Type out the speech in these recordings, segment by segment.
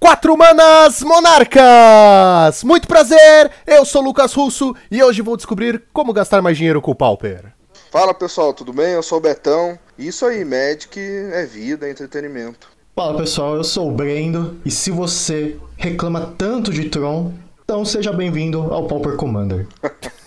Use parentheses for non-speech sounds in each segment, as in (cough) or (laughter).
Quatro Manas Monarcas! Muito prazer, eu sou Lucas Russo e hoje vou descobrir como gastar mais dinheiro com o Pauper. Fala pessoal, tudo bem? Eu sou o Betão. Isso aí, Magic é vida, é entretenimento. Fala pessoal, eu sou o Brendo e se você reclama tanto de Tron, então seja bem-vindo ao Pauper Commander. (laughs)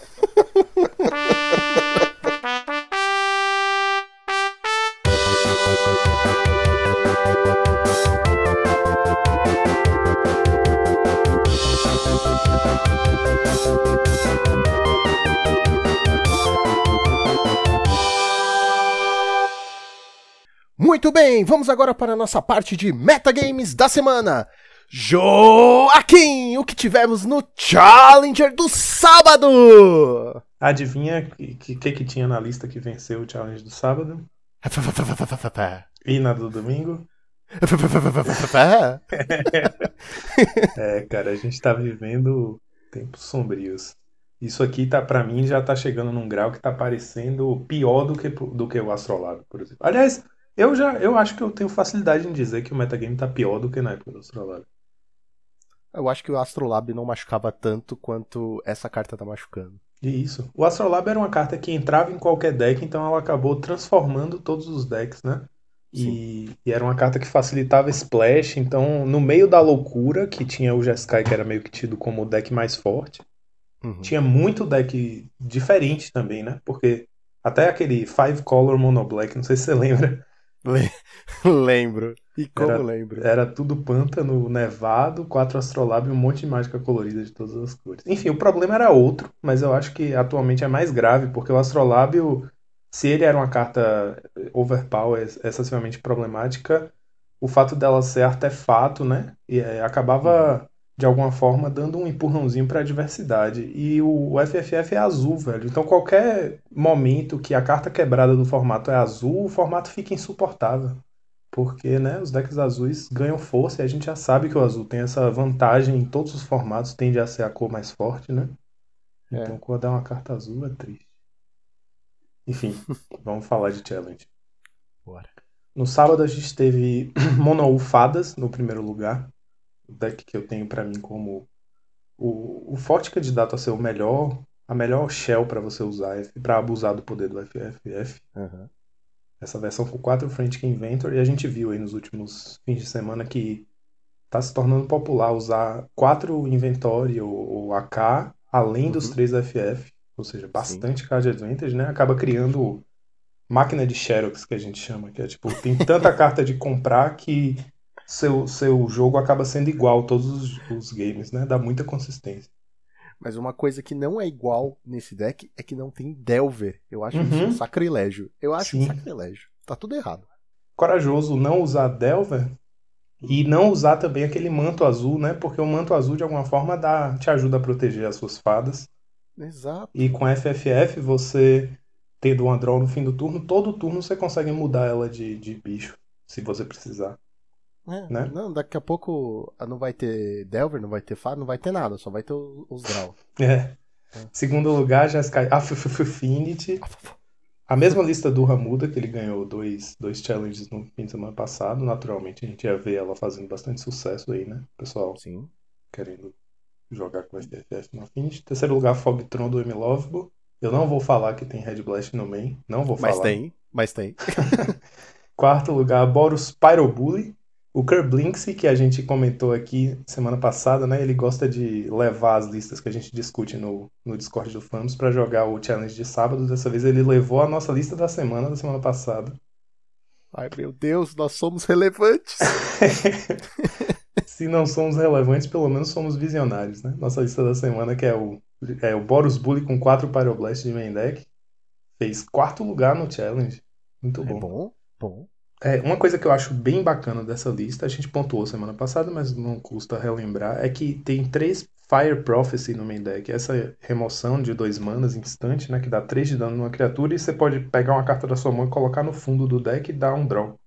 Muito bem, vamos agora para a nossa parte de metagames da semana. Joaquim, o que tivemos no Challenger do sábado? Adivinha o que, que, que tinha na lista que venceu o Challenge do sábado? (laughs) E na do domingo? (laughs) é, cara, a gente tá vivendo tempos sombrios. Isso aqui tá, para mim, já tá chegando num grau que tá parecendo pior do que, do que o Astrolabe, por exemplo. Aliás, eu já eu acho que eu tenho facilidade em dizer que o metagame tá pior do que na época do Astrolabe. Eu acho que o Astrolabe não machucava tanto quanto essa carta tá machucando. Isso. O Astrolabe era uma carta que entrava em qualquer deck, então ela acabou transformando todos os decks, né? E, e, era uma carta que facilitava Splash, então no meio da loucura, que tinha o Jeskai, que era meio que tido como o deck mais forte, uhum. tinha muito deck diferente também, né? Porque até aquele Five Color Mono Black, não sei se você (laughs) lembra, (laughs) lembro. E como era, lembro? Era tudo pântano nevado, quatro astrolab e um monte de mágica colorida de todas as cores. Enfim, o problema era outro, mas eu acho que atualmente é mais grave, porque o astrolábio, se ele era uma carta overpower excessivamente problemática, o fato dela ser artefato, né? E, é, acabava uhum de alguma forma, dando um empurrãozinho para a diversidade. E o FFF é azul, velho. Então, qualquer momento que a carta quebrada do formato é azul, o formato fica insuportável. Porque né, os decks azuis ganham força e a gente já sabe que o azul tem essa vantagem em todos os formatos, tende a ser a cor mais forte, né? É. Então, quando é uma carta azul, é triste. Enfim, (laughs) vamos falar de challenge. Bora. No sábado a gente teve (clears throat) Mono Fadas no primeiro lugar deck que eu tenho para mim como o, o forte candidato a ser o melhor, a melhor shell para você usar, para abusar do poder do FFF. Uhum. Essa versão com quatro Frantic Inventor, e a gente viu aí nos últimos fins de semana que tá se tornando popular usar quatro Inventory ou, ou AK, além uhum. dos três FF, ou seja, bastante Sim. card advantage, né? Acaba criando máquina de Xerox, que a gente chama, que é tipo, tem tanta (laughs) carta de comprar que seu, seu jogo acaba sendo igual todos os, os games, né? Dá muita consistência. Mas uma coisa que não é igual nesse deck é que não tem Delver. Eu acho uhum. isso um sacrilégio. Eu acho Sim. um sacrilégio. Tá tudo errado. Corajoso não usar Delver e não usar também aquele manto azul, né? Porque o manto azul, de alguma forma, dá, te ajuda a proteger as suas fadas. Exato. E com FFF, você tendo uma draw no fim do turno, todo turno você consegue mudar ela de, de bicho, se você precisar. É, né? Não, daqui a pouco não vai ter Delver, não vai ter Fado, não vai ter nada, só vai ter os Draw. É. é. Segundo lugar, Jessica Affinity. A mesma lista do Ramuda, que ele ganhou dois, dois challenges no fim de semana passado. Naturalmente, a gente ia ver ela fazendo bastante sucesso aí, né? Pessoal Sim. querendo jogar com SDFF no Affinity. Terceiro lugar, Fogtron do Emilovable. Eu não vou falar que tem Red Blast no main. Não vou falar. Mas tem, mas tem. (laughs) Quarto lugar, Boros Pyrobully. O Kerblinksy, que a gente comentou aqui semana passada, né? Ele gosta de levar as listas que a gente discute no, no Discord do Famos para jogar o challenge de sábado. Dessa vez ele levou a nossa lista da semana, da semana passada. Ai meu Deus, nós somos relevantes. (laughs) Se não somos relevantes, pelo menos somos visionários, né? Nossa lista da semana que é o, é o Boros Bully com 4 Pyroblast de main deck. Fez quarto lugar no challenge. Muito bom. É bom, bom. É, uma coisa que eu acho bem bacana dessa lista, a gente pontuou semana passada, mas não custa relembrar, é que tem três Fire Prophecy no main deck. Essa remoção de dois manas instante, né, que dá 3 de dano numa criatura, e você pode pegar uma carta da sua mão e colocar no fundo do deck e dar um draw.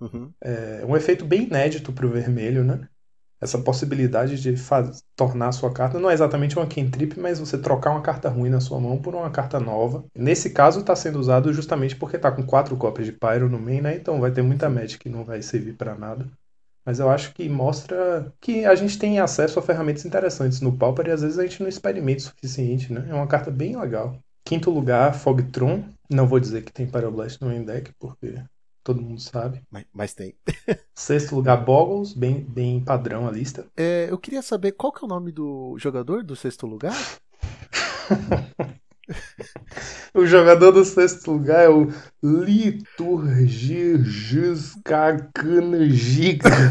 Uhum. É um efeito bem inédito pro vermelho, né? Essa possibilidade de tornar a sua carta não é exatamente uma cantrip, mas você trocar uma carta ruim na sua mão por uma carta nova. Nesse caso está sendo usado justamente porque está com quatro cópias de Pyro no main, né? Então vai ter muita match que não vai servir para nada. Mas eu acho que mostra que a gente tem acesso a ferramentas interessantes no Pauper e às vezes a gente não experimenta o suficiente, né? É uma carta bem legal. Quinto lugar, Fogtron. Não vou dizer que tem Pyroblast no main deck, porque todo mundo sabe. Mas, mas tem. (laughs) Sexto lugar, Boggles, bem, bem padrão a lista. É, eu queria saber qual que é o nome do jogador do sexto lugar? (laughs) o jogador do sexto lugar é o Liturgiscacanjica. (laughs)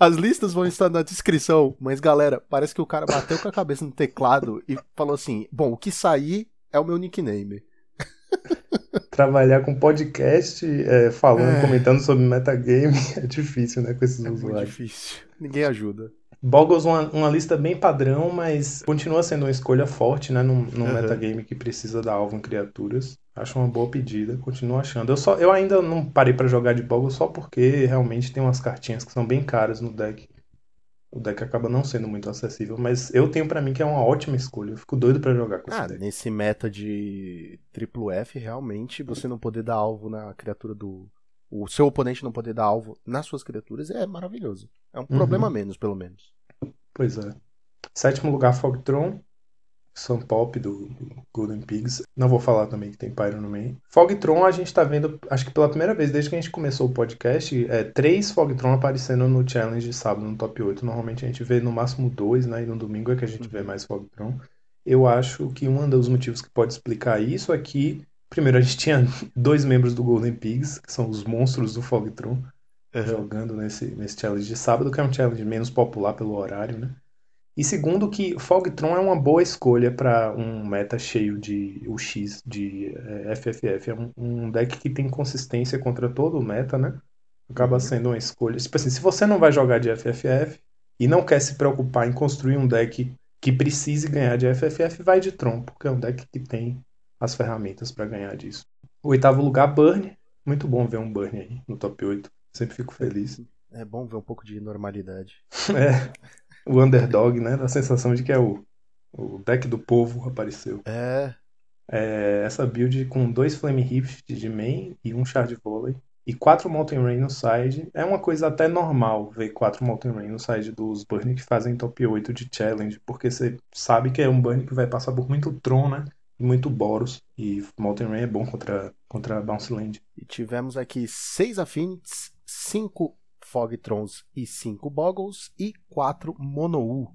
As listas vão estar na descrição, mas galera, parece que o cara bateu com a cabeça no teclado e falou assim: Bom, o que sair é o meu nickname. (laughs) Trabalhar com podcast, é, falando, é. comentando sobre metagame (laughs) é difícil, né? Com esses é usuários. É difícil. Ninguém ajuda. Boggles uma, uma lista bem padrão, mas continua sendo uma escolha forte, né? Num, num uhum. metagame que precisa dar alvo em criaturas. Acho uma boa pedida, continuo achando. Eu, só, eu ainda não parei para jogar de Boggles só porque realmente tem umas cartinhas que são bem caras no deck. O deck acaba não sendo muito acessível, mas eu tenho para mim que é uma ótima escolha. Eu fico doido para jogar com ah, esse deck. Nesse meta de triplo F, realmente, você não poder dar alvo na criatura do, o seu oponente não poder dar alvo nas suas criaturas é maravilhoso. É um uhum. problema menos, pelo menos. Pois é. Sétimo lugar, Fogtron. Sun Pop do, do, Golden Pigs. Não vou falar também que tem Pyro no meio. Fogtron a gente tá vendo, acho que pela primeira vez desde que a gente começou o podcast, é, três Fogtron aparecendo no challenge de sábado no top 8. Normalmente a gente vê no máximo dois, né? E no domingo é que a gente vê mais Fogtron. Eu acho que um dos motivos que pode explicar isso é que Primeiro, a gente tinha (laughs) dois membros do Golden Pigs, que são os monstros do Fogtron, uhum. jogando nesse, nesse challenge de sábado, que é um challenge menos popular pelo horário, né? E segundo, que Fogtron é uma boa escolha para um meta cheio de UX, de é, FFF. É um, um, deck que tem consistência contra todo o meta, né? Acaba uhum. sendo uma escolha. Tipo assim, se você não vai jogar de FFF e não quer se preocupar em construir um deck que precise ganhar de FFF, vai de Tron, porque é um deck que tem as ferramentas para ganhar disso. O oitavo lugar, Burn. Muito bom ver um Burn aí no top 8. Sempre fico feliz. É bom ver um pouco de normalidade. (laughs) é. O underdog, né? A sensação de que é o, o deck do povo apareceu. É. é essa build com dois Flame Rift de main e um Shard Volley. E quatro Mountain Rain no side. É uma coisa até normal ver quatro Mountain Rain no side dos Burn que fazem top 8 de challenge. Porque você sabe que é um Burn que vai passar por muito Tron, né? muito Boros. E Molten Rain é bom contra, contra Bounce Land. E tivemos aqui seis Affinities, cinco Fogtrons e cinco Boggles e quatro Monou.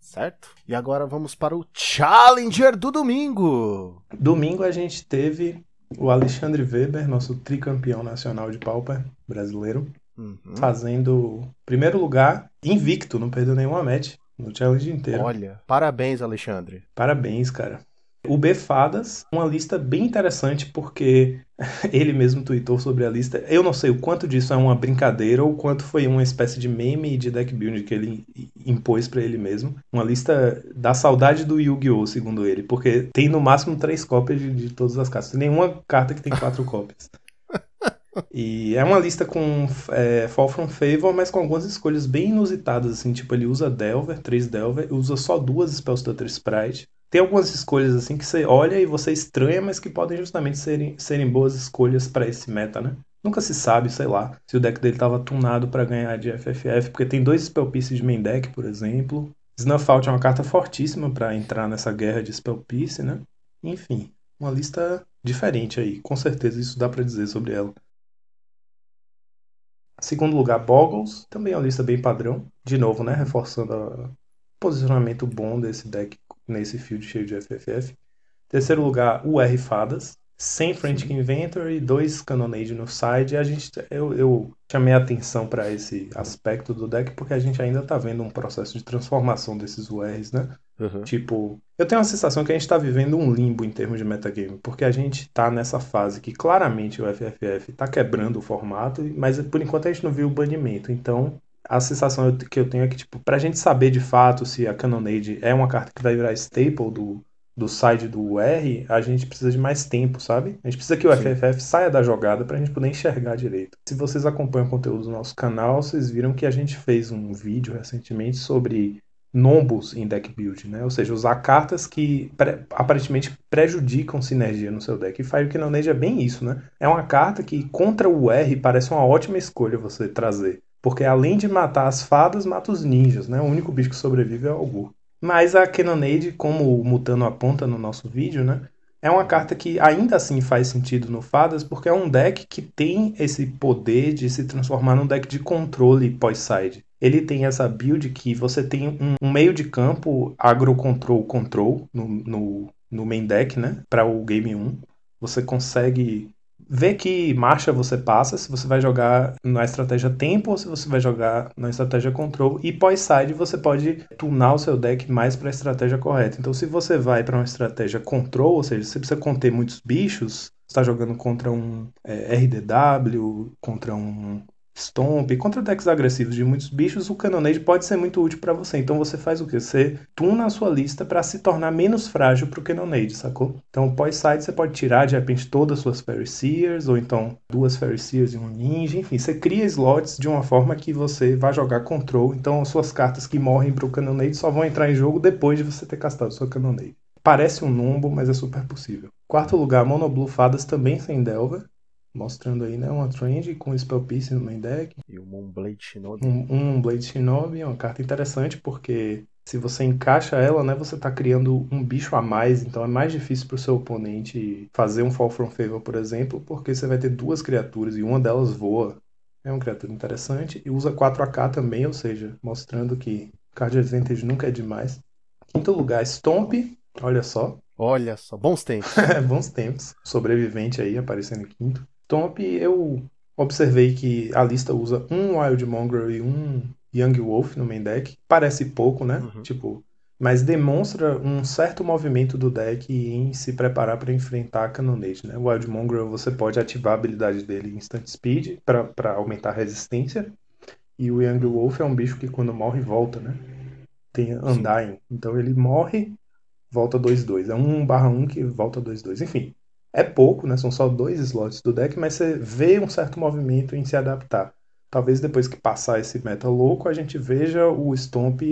Certo? E agora vamos para o Challenger do domingo. Domingo a gente teve o Alexandre Weber, nosso tricampeão nacional de Pauper brasileiro, uhum. fazendo primeiro lugar invicto, não perdeu nenhuma match no challenge inteiro. Olha, parabéns, Alexandre. Parabéns, cara. O Befadas, uma lista bem interessante porque (laughs) ele mesmo tweetou sobre a lista. Eu não sei o quanto disso é uma brincadeira ou o quanto foi uma espécie de meme de deck build que ele impôs para ele mesmo. Uma lista da saudade do Yu-Gi-Oh, segundo ele, porque tem no máximo três cópias de, de todas as cartas. Tem nenhuma carta que tem quatro (laughs) cópias. E é uma lista com é, Fall from Favor, mas com algumas escolhas bem inusitadas, assim, tipo, ele usa Delver, três Delver, usa só duas Spellstutter Sprite, tem algumas escolhas assim que você olha e você estranha, mas que podem justamente serem, serem boas escolhas para esse meta, né? Nunca se sabe, sei lá, se o deck dele estava tunado para ganhar de FFF, porque tem dois Spell Piece de main deck, por exemplo. Snuff Out é uma carta fortíssima para entrar nessa guerra de Spell Piece, né? Enfim, uma lista diferente aí, com certeza isso dá para dizer sobre ela. Segundo lugar, Boggles, também é uma lista bem padrão. De novo, né? Reforçando o posicionamento bom desse deck nesse field cheio de FFF. Terceiro lugar, o R Fadas, sem Frantic Inventor e dois Cannonade no side. A gente, eu, eu chamei a atenção para esse aspecto do deck porque a gente ainda está vendo um processo de transformação desses URs, né? Uhum. Tipo, eu tenho a sensação que a gente está vivendo um limbo em termos de metagame, porque a gente está nessa fase que claramente o FFF está quebrando o formato, mas por enquanto a gente não viu o banimento. Então, a sensação que eu tenho é que, tipo, pra gente saber de fato se a Cannonade é uma carta que vai virar staple do, do side do R, a gente precisa de mais tempo, sabe? A gente precisa que o Sim. FFF saia da jogada pra gente poder enxergar direito. Se vocês acompanham o conteúdo do nosso canal, vocês viram que a gente fez um vídeo recentemente sobre nombos em deck build, né? Ou seja, usar cartas que pre aparentemente prejudicam sinergia no seu deck. E Fire Cannonade é bem isso, né? É uma carta que contra o R parece uma ótima escolha você trazer. Porque além de matar as fadas, mata os ninjas, né? O único bicho que sobrevive é o Algur. Mas a Cannonade, como o Mutano aponta no nosso vídeo, né? É uma carta que ainda assim faz sentido no Fadas, porque é um deck que tem esse poder de se transformar num deck de controle pós-side. Ele tem essa build que você tem um, um meio de campo agro-control control no, no, no main deck, né? Para o game 1. Você consegue ver que marcha você passa, se você vai jogar na estratégia tempo ou se você vai jogar na estratégia control. E pós-side você pode tunar o seu deck mais para a estratégia correta. Então, se você vai para uma estratégia control, ou seja, você precisa conter muitos bichos, está jogando contra um é, RDW, contra um Stomp, contra decks agressivos de muitos bichos, o Cannonade pode ser muito útil para você. Então você faz o que? Você tuna a sua lista para se tornar menos frágil para o Cannonade, sacou? Então pós-side você pode tirar de repente todas as suas Fairy Seers, ou então duas Fairy Seers e um Ninja, enfim, você cria slots de uma forma que você vai jogar control. Então as suas cartas que morrem para o Cannonade só vão entrar em jogo depois de você ter castado sua Cannonade. Parece um numbo, mas é super possível. Quarto lugar, Mono Blue Fadas também sem Delver mostrando aí, né, uma trend com Spell Piece no main deck. E o Moonblade Shinobi. Um, um Blade Shinobi é uma carta interessante porque se você encaixa ela, né, você está criando um bicho a mais, então é mais difícil para o seu oponente fazer um Fall from Favor, por exemplo, porque você vai ter duas criaturas e uma delas voa. É uma criatura interessante e usa 4AK também, ou seja, mostrando que Card Advantage nunca é demais. Quinto lugar, Stomp, olha só. Olha só, bons tempos. (laughs) bons tempos. Sobrevivente aí aparecendo em quinto. Stomp, eu observei que a lista usa um Wild Mongrel e um Young Wolf no main deck. Parece pouco, né? Uhum. Tipo, mas demonstra um certo movimento do deck em se preparar para enfrentar a Cannonade, né? O Wild Mongrel você pode ativar a habilidade dele Instant Speed para aumentar a resistência. E o Young Wolf é um bicho que quando morre volta, né? Tem Undying. Então ele morre, volta 2-2. É 1 barra 1 que volta 2-2. Enfim, é pouco, né? São só dois slots do deck, mas você vê um certo movimento em se adaptar. Talvez depois que passar esse meta louco, a gente veja o Stomp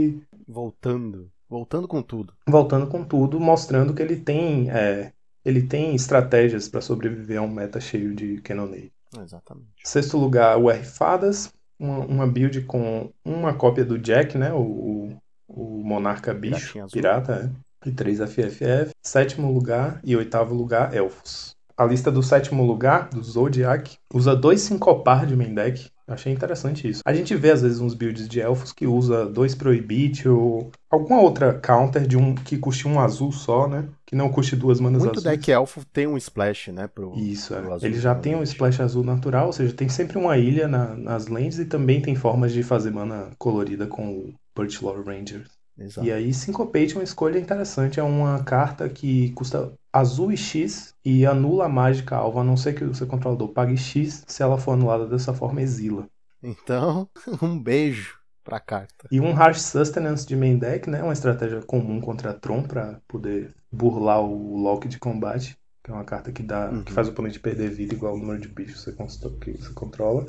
voltando, voltando com tudo. Voltando com tudo, mostrando que ele tem, é, ele tem estratégias para sobreviver a um meta cheio de Cannonade. Exatamente. Sexto lugar, o R Fadas, uma, uma build com uma cópia do Jack, né? O, o, o Monarca Bicho, pirata, é e 3 FFF. Sétimo lugar e oitavo lugar, Elfos. A lista do sétimo lugar, do Zodiac, usa dois Syncopar de main deck. Achei interessante isso. A gente vê às vezes uns builds de elfos que usa dois Prohibit ou alguma outra counter de um que custe um azul só, né? Que não custe duas manas Muito azuis. deck elfo tem um splash, né? Pro, isso, pro é. ele já tem um splash azul natural, ou seja, tem sempre uma ilha na, nas lands e também tem formas de fazer mana colorida com o Birch Lore Rangers. Exato. E aí Syncopate é uma escolha interessante, é uma carta que custa azul e X e anula a mágica alvo, a não ser que o seu controlador pague X, se ela for anulada dessa forma, exila. Então, (laughs) um beijo pra carta. E um Harsh Sustenance de main deck, né? Uma estratégia comum contra Tron para poder burlar o lock de combate, que é uma carta que dá uhum. que faz o oponente perder vida igual ao número de bichos que você controla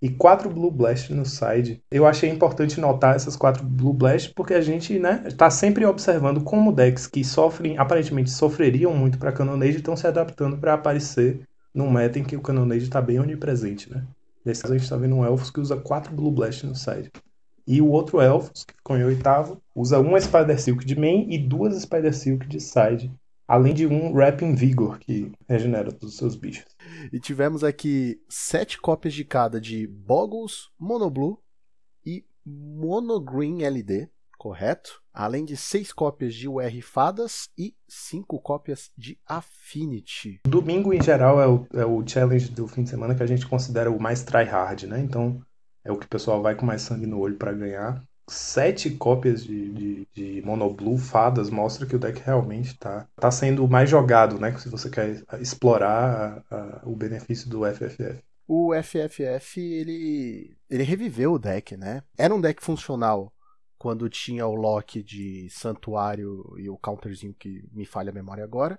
e quatro Blue Blast no side. Eu achei importante notar essas quatro Blue Blast porque a gente, né, está sempre observando como decks que sofrem, aparentemente sofreriam muito para Cannonade estão se adaptando para aparecer num meta em que o Cannonade está bem onipresente, né? Nesse caso a gente está vendo um Elfos que usa quatro Blue Blast no side. E o outro Elfos, que ficou em oitavo, usa uma Spider Silk de main e duas Spider Silk de side além de um Rapping Vigor, que regenera todos os seus bichos. E tivemos aqui sete cópias de cada de Boggles, Monoblue e Monogreen LD, correto? Além de seis cópias de UR Fadas e cinco cópias de Affinity. Domingo, em geral, é o, é o challenge do fim de semana que a gente considera o mais tryhard, né? Então, é o que o pessoal vai com mais sangue no olho para ganhar sete cópias de, de, de Monoblue fadas mostra que o deck realmente está tá sendo mais jogado, né? Se você quer explorar a, a, o benefício do FFF. O FFF, ele, ele reviveu o deck, né? Era um deck funcional quando tinha o lock de Santuário e o counterzinho que me falha a memória agora.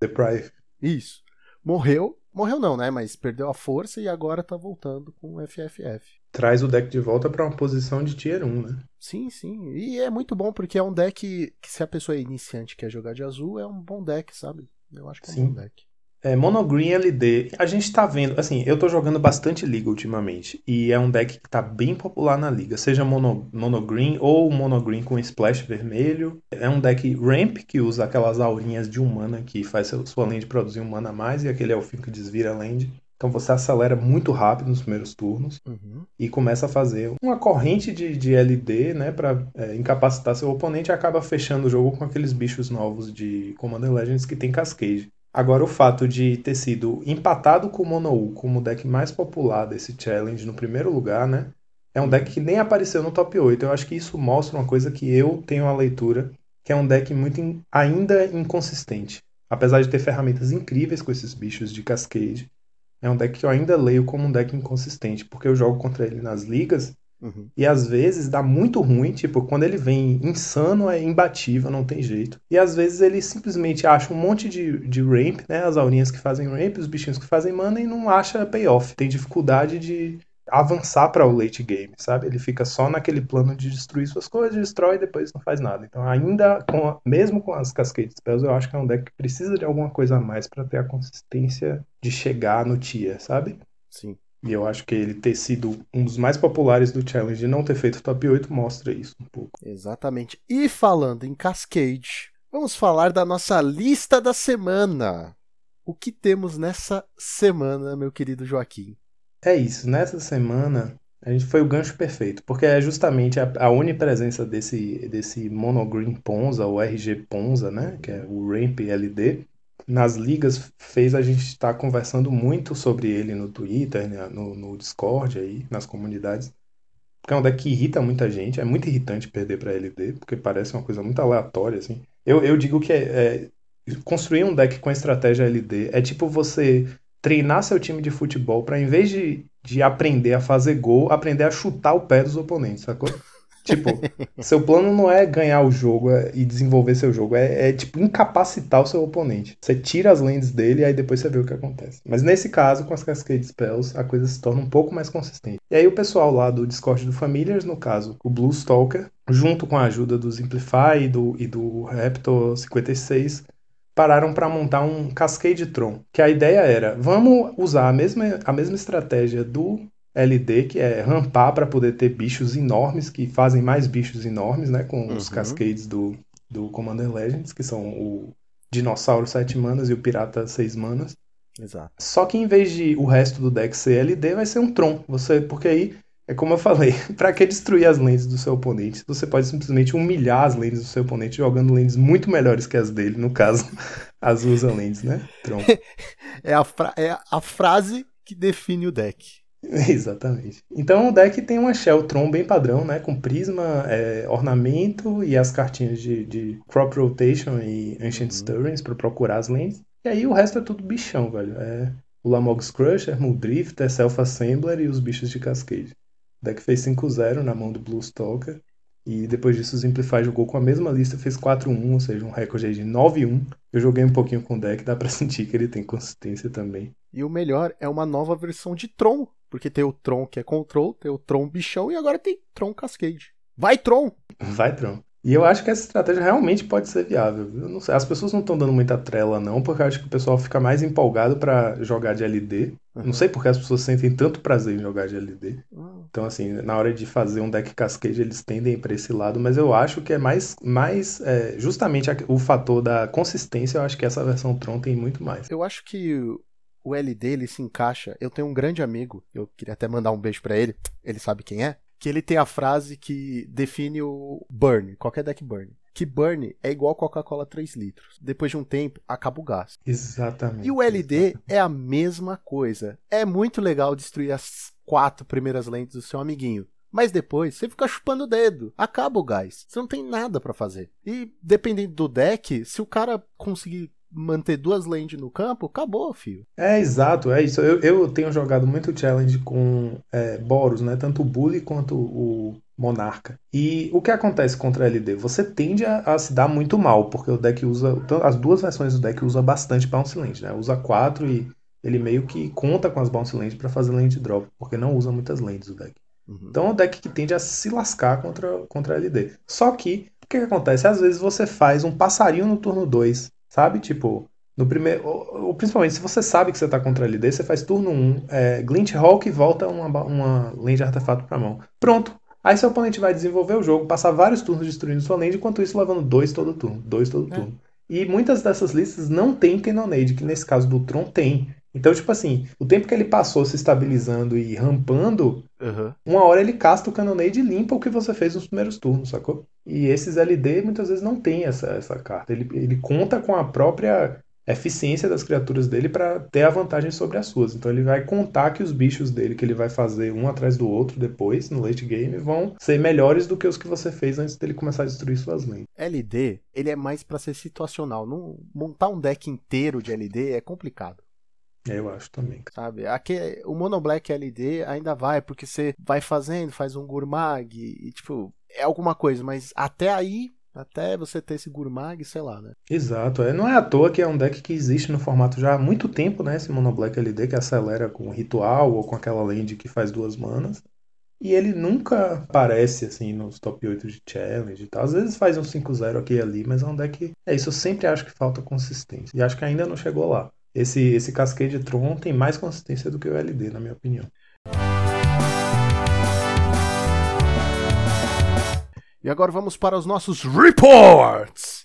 Deprive. Isso. Morreu. Morreu não, né? Mas perdeu a força e agora tá voltando com o FFF. Traz o deck de volta para uma posição de tier 1, né? Sim, sim. E é muito bom porque é um deck que, se a pessoa é iniciante e quer jogar de azul, é um bom deck, sabe? Eu acho que é um Sim. bom deck. É, Monogreen LD, a gente tá vendo, assim, eu tô jogando bastante Liga ultimamente, e é um deck que tá bem popular na Liga, seja mono, Monogreen ou Monogreen com Splash vermelho. É um deck Ramp, que usa aquelas aurinhas de um mana que faz sua land produzir um mana a mais, e aquele elfinho que desvira a land. Então você acelera muito rápido nos primeiros turnos Uhum. e começa a fazer uma corrente de, de LD, né, pra é, incapacitar seu oponente e acaba fechando o jogo com aqueles bichos novos de Commander Legends que tem Cascade. Agora, o fato de ter sido empatado com o Mono-U como o deck mais popular desse challenge no primeiro lugar, né, é um deck que nem apareceu no top 8. Eu acho que isso mostra uma coisa que eu tenho a leitura, que é um deck muito in- ainda inconsistente. Apesar de ter ferramentas incríveis com esses bichos de Cascade, é um deck que eu ainda leio como um deck inconsistente, porque eu jogo contra ele nas ligas Uhum. e às vezes dá muito ruim, tipo, quando ele vem insano é imbatível, não tem jeito. E às vezes ele simplesmente acha um monte de, de ramp, né? As aurinhas que fazem ramp, os bichinhos que fazem mana e não acha payoff. Tem dificuldade de avançar para o late game, sabe? Ele fica só naquele plano de destruir suas coisas, destrói e depois não faz nada. Então, ainda com a- mesmo com as Cascade Spells, eu acho que é um deck que precisa de alguma coisa a mais para ter a consistência de chegar no tier, sabe? Sim. E eu acho que ele ter sido um dos mais populares do challenge e não ter feito top 8 mostra isso um pouco. Exatamente. E falando em Cascade, vamos falar da nossa lista da semana. O que temos nessa semana, meu querido Joaquim? É isso, nessa semana a gente foi o gancho perfeito, porque é justamente a, a onipresença desse, desse Monogreen Ponza, o RG Ponza, né, que é o Ramp LD, nas ligas fez a gente estar conversando muito sobre ele no Twitter, né, no, no Discord aí, nas comunidades. Porque é um deck que irrita muita gente, é muito irritante perder para LD, porque parece uma coisa muito aleatória, assim. Eu, eu digo que é, é- construir um deck com estratégia LD é tipo você treinar seu time de futebol para em vez de, de aprender a fazer gol, aprender a chutar o pé dos oponentes, sacou? (laughs) Tipo, seu plano não é ganhar o jogo é- e desenvolver seu jogo, é, é, tipo incapacitar o seu oponente. Você tira as lands dele e aí depois você vê o que acontece. Mas nesse caso, com as Cascade Spells, a coisa se torna um pouco mais consistente. E aí o pessoal lá do Discord do Familiars, no caso, o Blue Stalker, junto com a ajuda do Simplify e do, e do Raptor 56, pararam para montar um Cascade Tron. Que a ideia era, vamos usar a mesma, a mesma estratégia do LD, que é rampar para poder ter bichos enormes, que fazem mais bichos enormes, né? Com os Uhum. Cascades do, do Commander Legends, que são o Dinossauro 7 manas e o Pirata 6 manas. Exato. Só que em vez de o resto do deck ser LD, vai ser um Tron. Você, porque aí, é como eu falei, (laughs) pra que destruir as lentes do seu oponente? Você pode simplesmente humilhar as lentes do seu oponente jogando lentes muito melhores que as dele, no caso, (laughs) as usa lentes, né? Tron. (laughs) É a, é a frase que define o deck. Exatamente. Então o deck tem uma Shell Tron bem padrão, né? Com prisma, é, ornamento e as cartinhas de, de Crop Rotation e Ancient Uhum. Stirrings pra procurar as lentes. E aí o resto é tudo bichão, velho. É o Lamog's Crusher, Muldrifter, Self-Assembler e os bichos de Cascade. O deck fez 5-0 na mão do Blue Stalker. E depois disso o Simplify jogou com a mesma lista, fez 4-1, ou seja, um recorde aí de 9-1. Eu joguei um pouquinho com o deck, dá pra (laughs) sentir que ele tem consistência também. E o melhor é uma nova versão de Tron. Porque tem o Tron que é Control, tem o Tron Bichão e agora tem Tron Cascade. Vai, Tron! (laughs) Vai, Tron. E eu acho que essa estratégia realmente pode ser viável. sei, as pessoas não estão dando muita trela, não, porque eu acho que o pessoal fica mais empolgado pra jogar de LD. Não sei porque as pessoas sentem tanto prazer em jogar de LD. Uhum. Então, assim, na hora de fazer um deck cascade, eles tendem pra esse lado, mas eu acho que é mais, mais é, justamente o fator da consistência, eu acho que essa versão Tron tem muito mais. Eu acho que o- LD ele se encaixa. Eu tenho um grande amigo, eu queria até mandar um beijo pra ele, ele sabe quem é, que ele tem a frase que define o burn, qualquer deck burn. Que burn é igual Coca-Cola 3 litros. Depois de um tempo, acaba o gás. Exatamente. E o LD é a mesma coisa. É muito legal destruir as quatro primeiras lentes do seu amiguinho. Mas depois você fica chupando o dedo. Acaba o gás. Você não tem nada pra fazer. E dependendo do deck, se o cara conseguir manter duas lentes no campo, acabou, filho. É, exato, é isso. Eu, eu tenho jogado muito challenge com é, Boros, né? Tanto o Bully quanto o Monarca. E o que acontece contra a LD? Você tende a, a se dar muito mal, porque o deck usa. As duas versões do deck usa bastante Bounce Land, né? Usa quatro e ele meio que conta com as Bounce Land pra fazer land drop, porque não usa muitas lands o deck. Uhum. Então é um deck que tende a se lascar contra, contra a LD. Só que, o que, que acontece? Às vezes você faz um passarinho no turno 2, sabe? Tipo, no primeiro. Ou, ou, principalmente se você sabe que você tá contra a LD, você faz turno 1, é, Glint Hawk e volta uma, uma lane de artefato pra mão. Pronto. Aí seu oponente vai desenvolver o jogo, passar vários turnos destruindo sua lane, enquanto isso levando dois todo turno. Dois todo É. turno. E muitas dessas listas não tem Cannonade, que nesse caso do Tron tem. Então, tipo assim, o tempo que ele passou se estabilizando e rampando, Uhum. uma hora ele casta o Cannonade e limpa o que você fez nos primeiros turnos, sacou? E esses LD muitas vezes não tem essa, essa carta. Ele, ele conta com a própria eficiência das criaturas dele para ter a vantagem sobre as suas. Então ele vai contar que os bichos dele, que ele vai fazer um atrás do outro depois, no late game, vão ser melhores do que os que você fez antes dele começar a destruir suas lanes. LD, ele é mais pra ser situacional. Não, montar um deck inteiro de LD é complicado. Eu acho também. Sabe? Aqui, o Mono Black LD ainda vai, porque você vai fazendo, faz um Gurmag e, tipo, é alguma coisa, mas até aí, até você ter esse Gurmag, sei lá, né? Exato, é. não é à toa que é um deck que existe no formato já há muito tempo, né? Esse Mono Black LD que acelera com ritual ou com aquela land que faz duas manas. E ele nunca aparece assim nos top 8 de challenge e tal. Às vezes faz um 5-0 aqui e ali, mas é um deck. É isso, eu sempre acho que falta consistência. E acho que ainda não chegou lá. Esse, esse Cascade Tron tem mais consistência do que o LD, na minha opinião. E agora vamos para os nossos reports.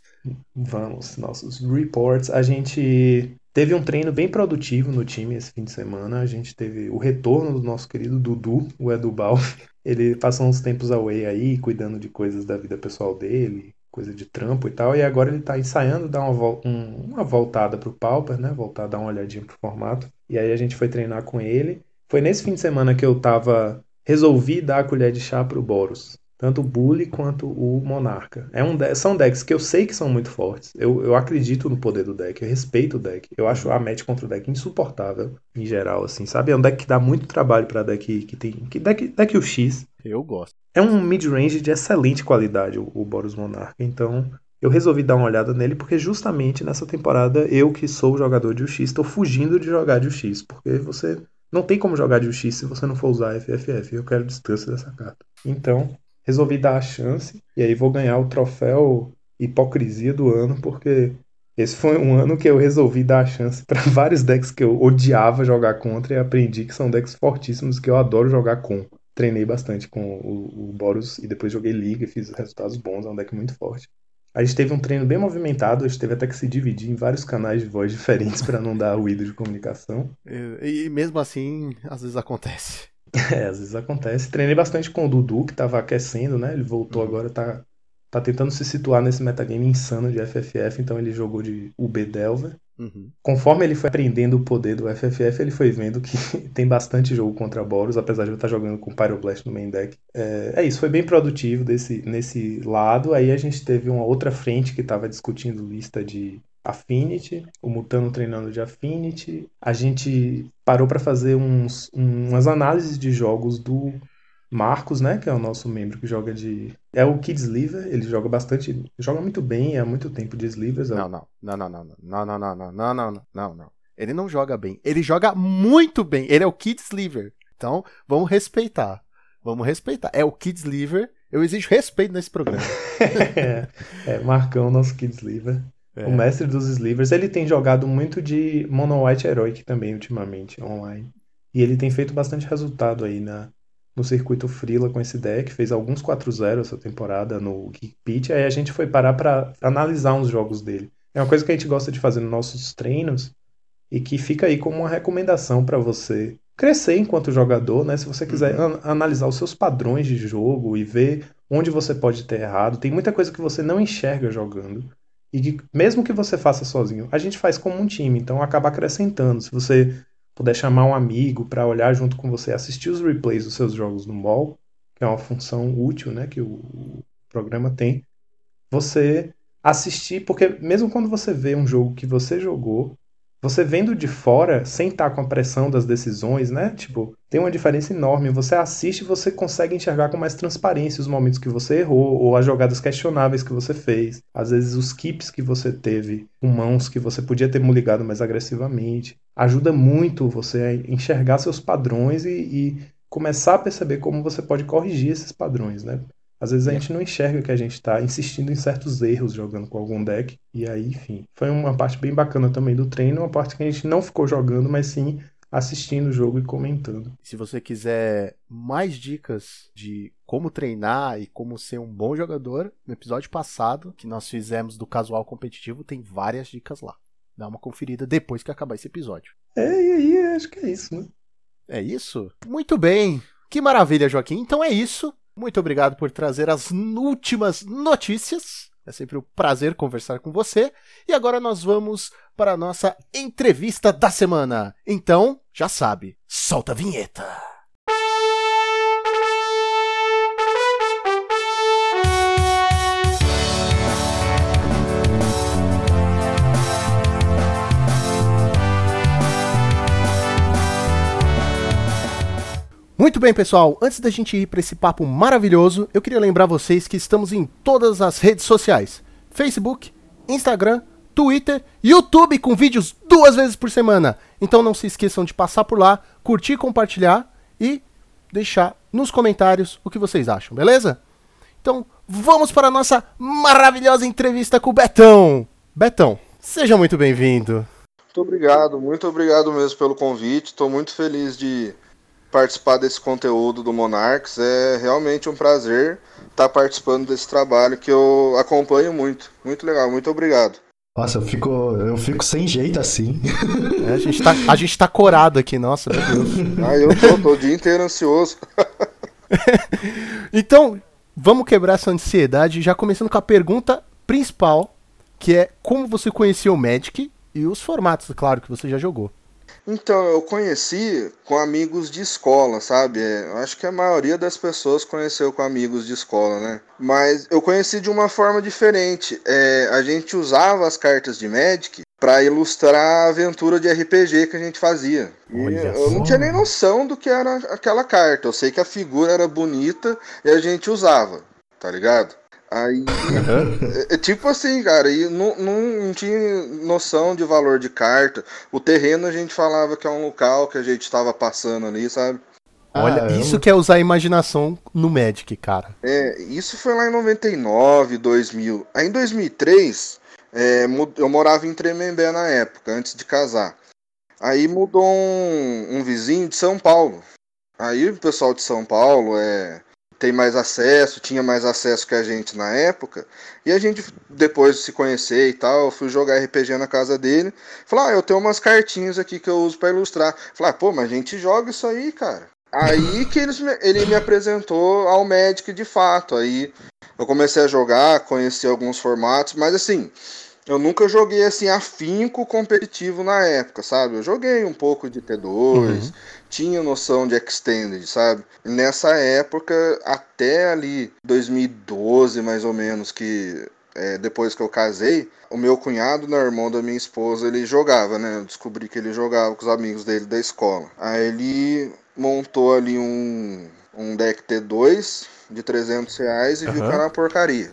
Vamos, nossos reports. A gente teve um treino bem produtivo no time esse fim de semana. A gente teve o retorno do nosso querido Dudu, o Edubal. (laughs) Ele passou uns tempos away aí, cuidando de coisas da vida pessoal dele, coisa de trampo e tal. E agora ele tá ensaiando dar uma, vol um, uma voltada pro Pauper, né? Voltar a dar uma olhadinha pro formato. E aí a gente foi treinar com ele. Foi nesse fim de semana que eu tava. Resolvi dar a colher de chá pro Boros tanto o Bully quanto o Monarca. É um de são decks que eu sei que são muito fortes. Eu, eu acredito no poder do deck, eu respeito o deck. Eu acho a match contra o deck insuportável, em geral, assim, sabe? É um deck que dá muito trabalho pra deck que tem. Que deck, deck UX. Eu gosto. É um mid-range de excelente qualidade, o, o Boros Monarca. Então, eu resolvi dar uma olhada nele, porque justamente nessa temporada, eu que sou jogador de UX, estou fugindo de jogar de UX, porque você. Não tem como jogar de UX se você não for usar FFF. Eu quero distância dessa carta. Então, resolvi dar a chance e aí vou ganhar o troféu hipocrisia do ano porque esse foi um ano que eu resolvi dar a chance para (laughs) vários decks que eu odiava jogar contra e aprendi que são decks fortíssimos que eu adoro jogar com. Treinei bastante com o, o Boros e depois joguei Liga e fiz resultados bons, é um deck muito forte. A gente teve um treino bem movimentado, a gente teve até que se dividir em vários canais de voz (laughs) diferentes para não dar ruído de comunicação. E, e mesmo assim, às vezes acontece. É, às vezes acontece. Treinei bastante com o Dudu, que tava aquecendo, né? Ele voltou agora, tá, tá tentando se situar nesse metagame insano de FFF, então ele jogou de UB Delver. Uhum. Conforme ele foi aprendendo o poder do FFF, ele foi vendo que (laughs) tem bastante jogo contra Boros, apesar de eu estar jogando com Pyroblast no main deck. É, é isso, foi bem produtivo desse, nesse lado. Aí a gente teve uma outra frente que estava discutindo lista de Affinity, o Mutano treinando de Affinity. A gente parou para fazer uns, umas análises de jogos do Marcos, né, que é o nosso membro que joga de é o Kid Sliver, ele joga bastante, joga muito bem, há muito tempo de Slivers. Não, não, não, não, não, não, não, não, não, não, não, não, não. Ele não joga bem. Ele joga muito bem. Ele é o Kid Sliver. Então, vamos respeitar. Vamos respeitar. É o Kid Sliver. Eu exijo respeito nesse programa. é, é, Marcão, nosso Kid Sliver. É. O mestre dos Slivers, ele tem jogado muito de Mono White Heroic também ultimamente, online. E ele tem feito bastante resultado aí na, no circuito Freela com esse deck, fez alguns 4-0 essa temporada no Geek Pitch, aí a gente foi parar para analisar uns jogos dele. É uma coisa que a gente gosta de fazer nos nossos treinos e que fica aí como uma recomendação para você crescer enquanto jogador, né? Se você quiser an analisar os seus padrões de jogo e ver onde você pode ter errado, tem muita coisa que você não enxerga jogando. E que, mesmo que você faça sozinho, a gente faz como um time, então acaba acrescentando. Se você puder chamar um amigo para olhar junto com você, assistir os replays dos seus jogos no mall, que é uma função útil, né, que o programa tem, você assistir, porque mesmo quando você vê um jogo que você jogou, você vendo de fora, sem estar com a pressão das decisões, né? Tipo, tem uma diferença enorme. Você assiste e você consegue enxergar com mais transparência os momentos que você errou, ou as jogadas questionáveis que você fez. Às vezes os keeps que você teve com mãos que você podia ter ligado mais agressivamente. Ajuda muito você a enxergar seus padrões e, e começar a perceber como você pode corrigir esses padrões, né? Às vezes a gente não enxerga que a gente está insistindo em certos erros jogando com algum deck. E aí, enfim, foi uma parte bem bacana também do treino, uma parte que a gente não ficou jogando, mas sim assistindo o jogo e comentando. Se você quiser mais dicas de como treinar e como ser um bom jogador, no episódio passado que nós fizemos do casual competitivo, tem várias dicas lá. Dá uma conferida depois que acabar esse episódio. É, e aí acho que é isso, né? É isso? Muito bem. Que maravilha, Joaquim. Então é isso. Muito obrigado por trazer as últimas notícias. É sempre um prazer conversar com você. E agora nós vamos para a nossa entrevista da semana. Então, já sabe, solta a vinheta. Muito bem, pessoal. Antes da gente ir para esse papo maravilhoso, eu queria lembrar vocês que estamos em todas as redes sociais: Facebook, Instagram, Twitter, YouTube com vídeos duas vezes por semana. Então não se esqueçam de passar por lá, curtir, compartilhar e deixar nos comentários o que vocês acham, beleza? Então vamos para a nossa maravilhosa entrevista com o Betão. Betão, seja muito bem-vindo. Muito obrigado, muito obrigado mesmo pelo convite. Estou muito feliz de participar desse conteúdo do Monarchs. É realmente um prazer estar participando desse trabalho que eu acompanho muito. Muito legal, muito obrigado. Nossa, eu fico, eu fico sem jeito assim. É, a, gente tá, a gente tá corado aqui, nossa, meu Deus. (laughs) Ah, eu tô, tô o dia inteiro ansioso. (laughs) então, vamos quebrar essa ansiedade, já começando com a pergunta principal, que é como você conheceu o Magic e os formatos, claro, que você já jogou. Então, eu conheci com amigos de escola, sabe? É, acho que a maioria das pessoas conheceu com amigos de escola, né? Mas eu conheci de uma forma diferente. É, a gente usava as cartas de Magic para ilustrar a aventura de RPG que a gente fazia. Eu não tinha nem noção do que era aquela carta. Eu sei que a figura era bonita e a gente usava, tá ligado? Aí, uhum. é, tipo assim, cara, e não, não, não, tinha noção de valor de carta. O terreno a gente falava que é um local que a gente estava passando ali, sabe? Olha, ah, isso eu... que é usar a imaginação no Magic, cara. É, isso foi lá em 99, 2000. Aí em 2003, é, eu morava em Tremembé na época, antes de casar. Aí mudou um, um vizinho de São Paulo. Aí o pessoal de São Paulo é tem mais acesso, tinha mais acesso que a gente na época. E a gente, depois de se conhecer e tal, fui jogar RPG na casa dele. Falei, ah, eu tenho umas cartinhas aqui que eu uso para ilustrar. Falei, ah, pô, mas a gente joga isso aí, cara. Aí que eles, ele me apresentou ao Magic de fato. Aí eu comecei a jogar, conheci alguns formatos, mas assim, eu nunca joguei assim afinco competitivo na época, sabe? Eu joguei um pouco de T2, uhum. Tinha noção de extended, sabe? nessa época, até ali 2012 mais ou menos, que é, depois que eu casei, o meu cunhado, né, irmão da minha esposa, ele jogava, né? Eu descobri que ele jogava com os amigos dele da escola. Aí ele montou ali um, um deck T2 de 300 reais e uhum. viu que era uma porcaria.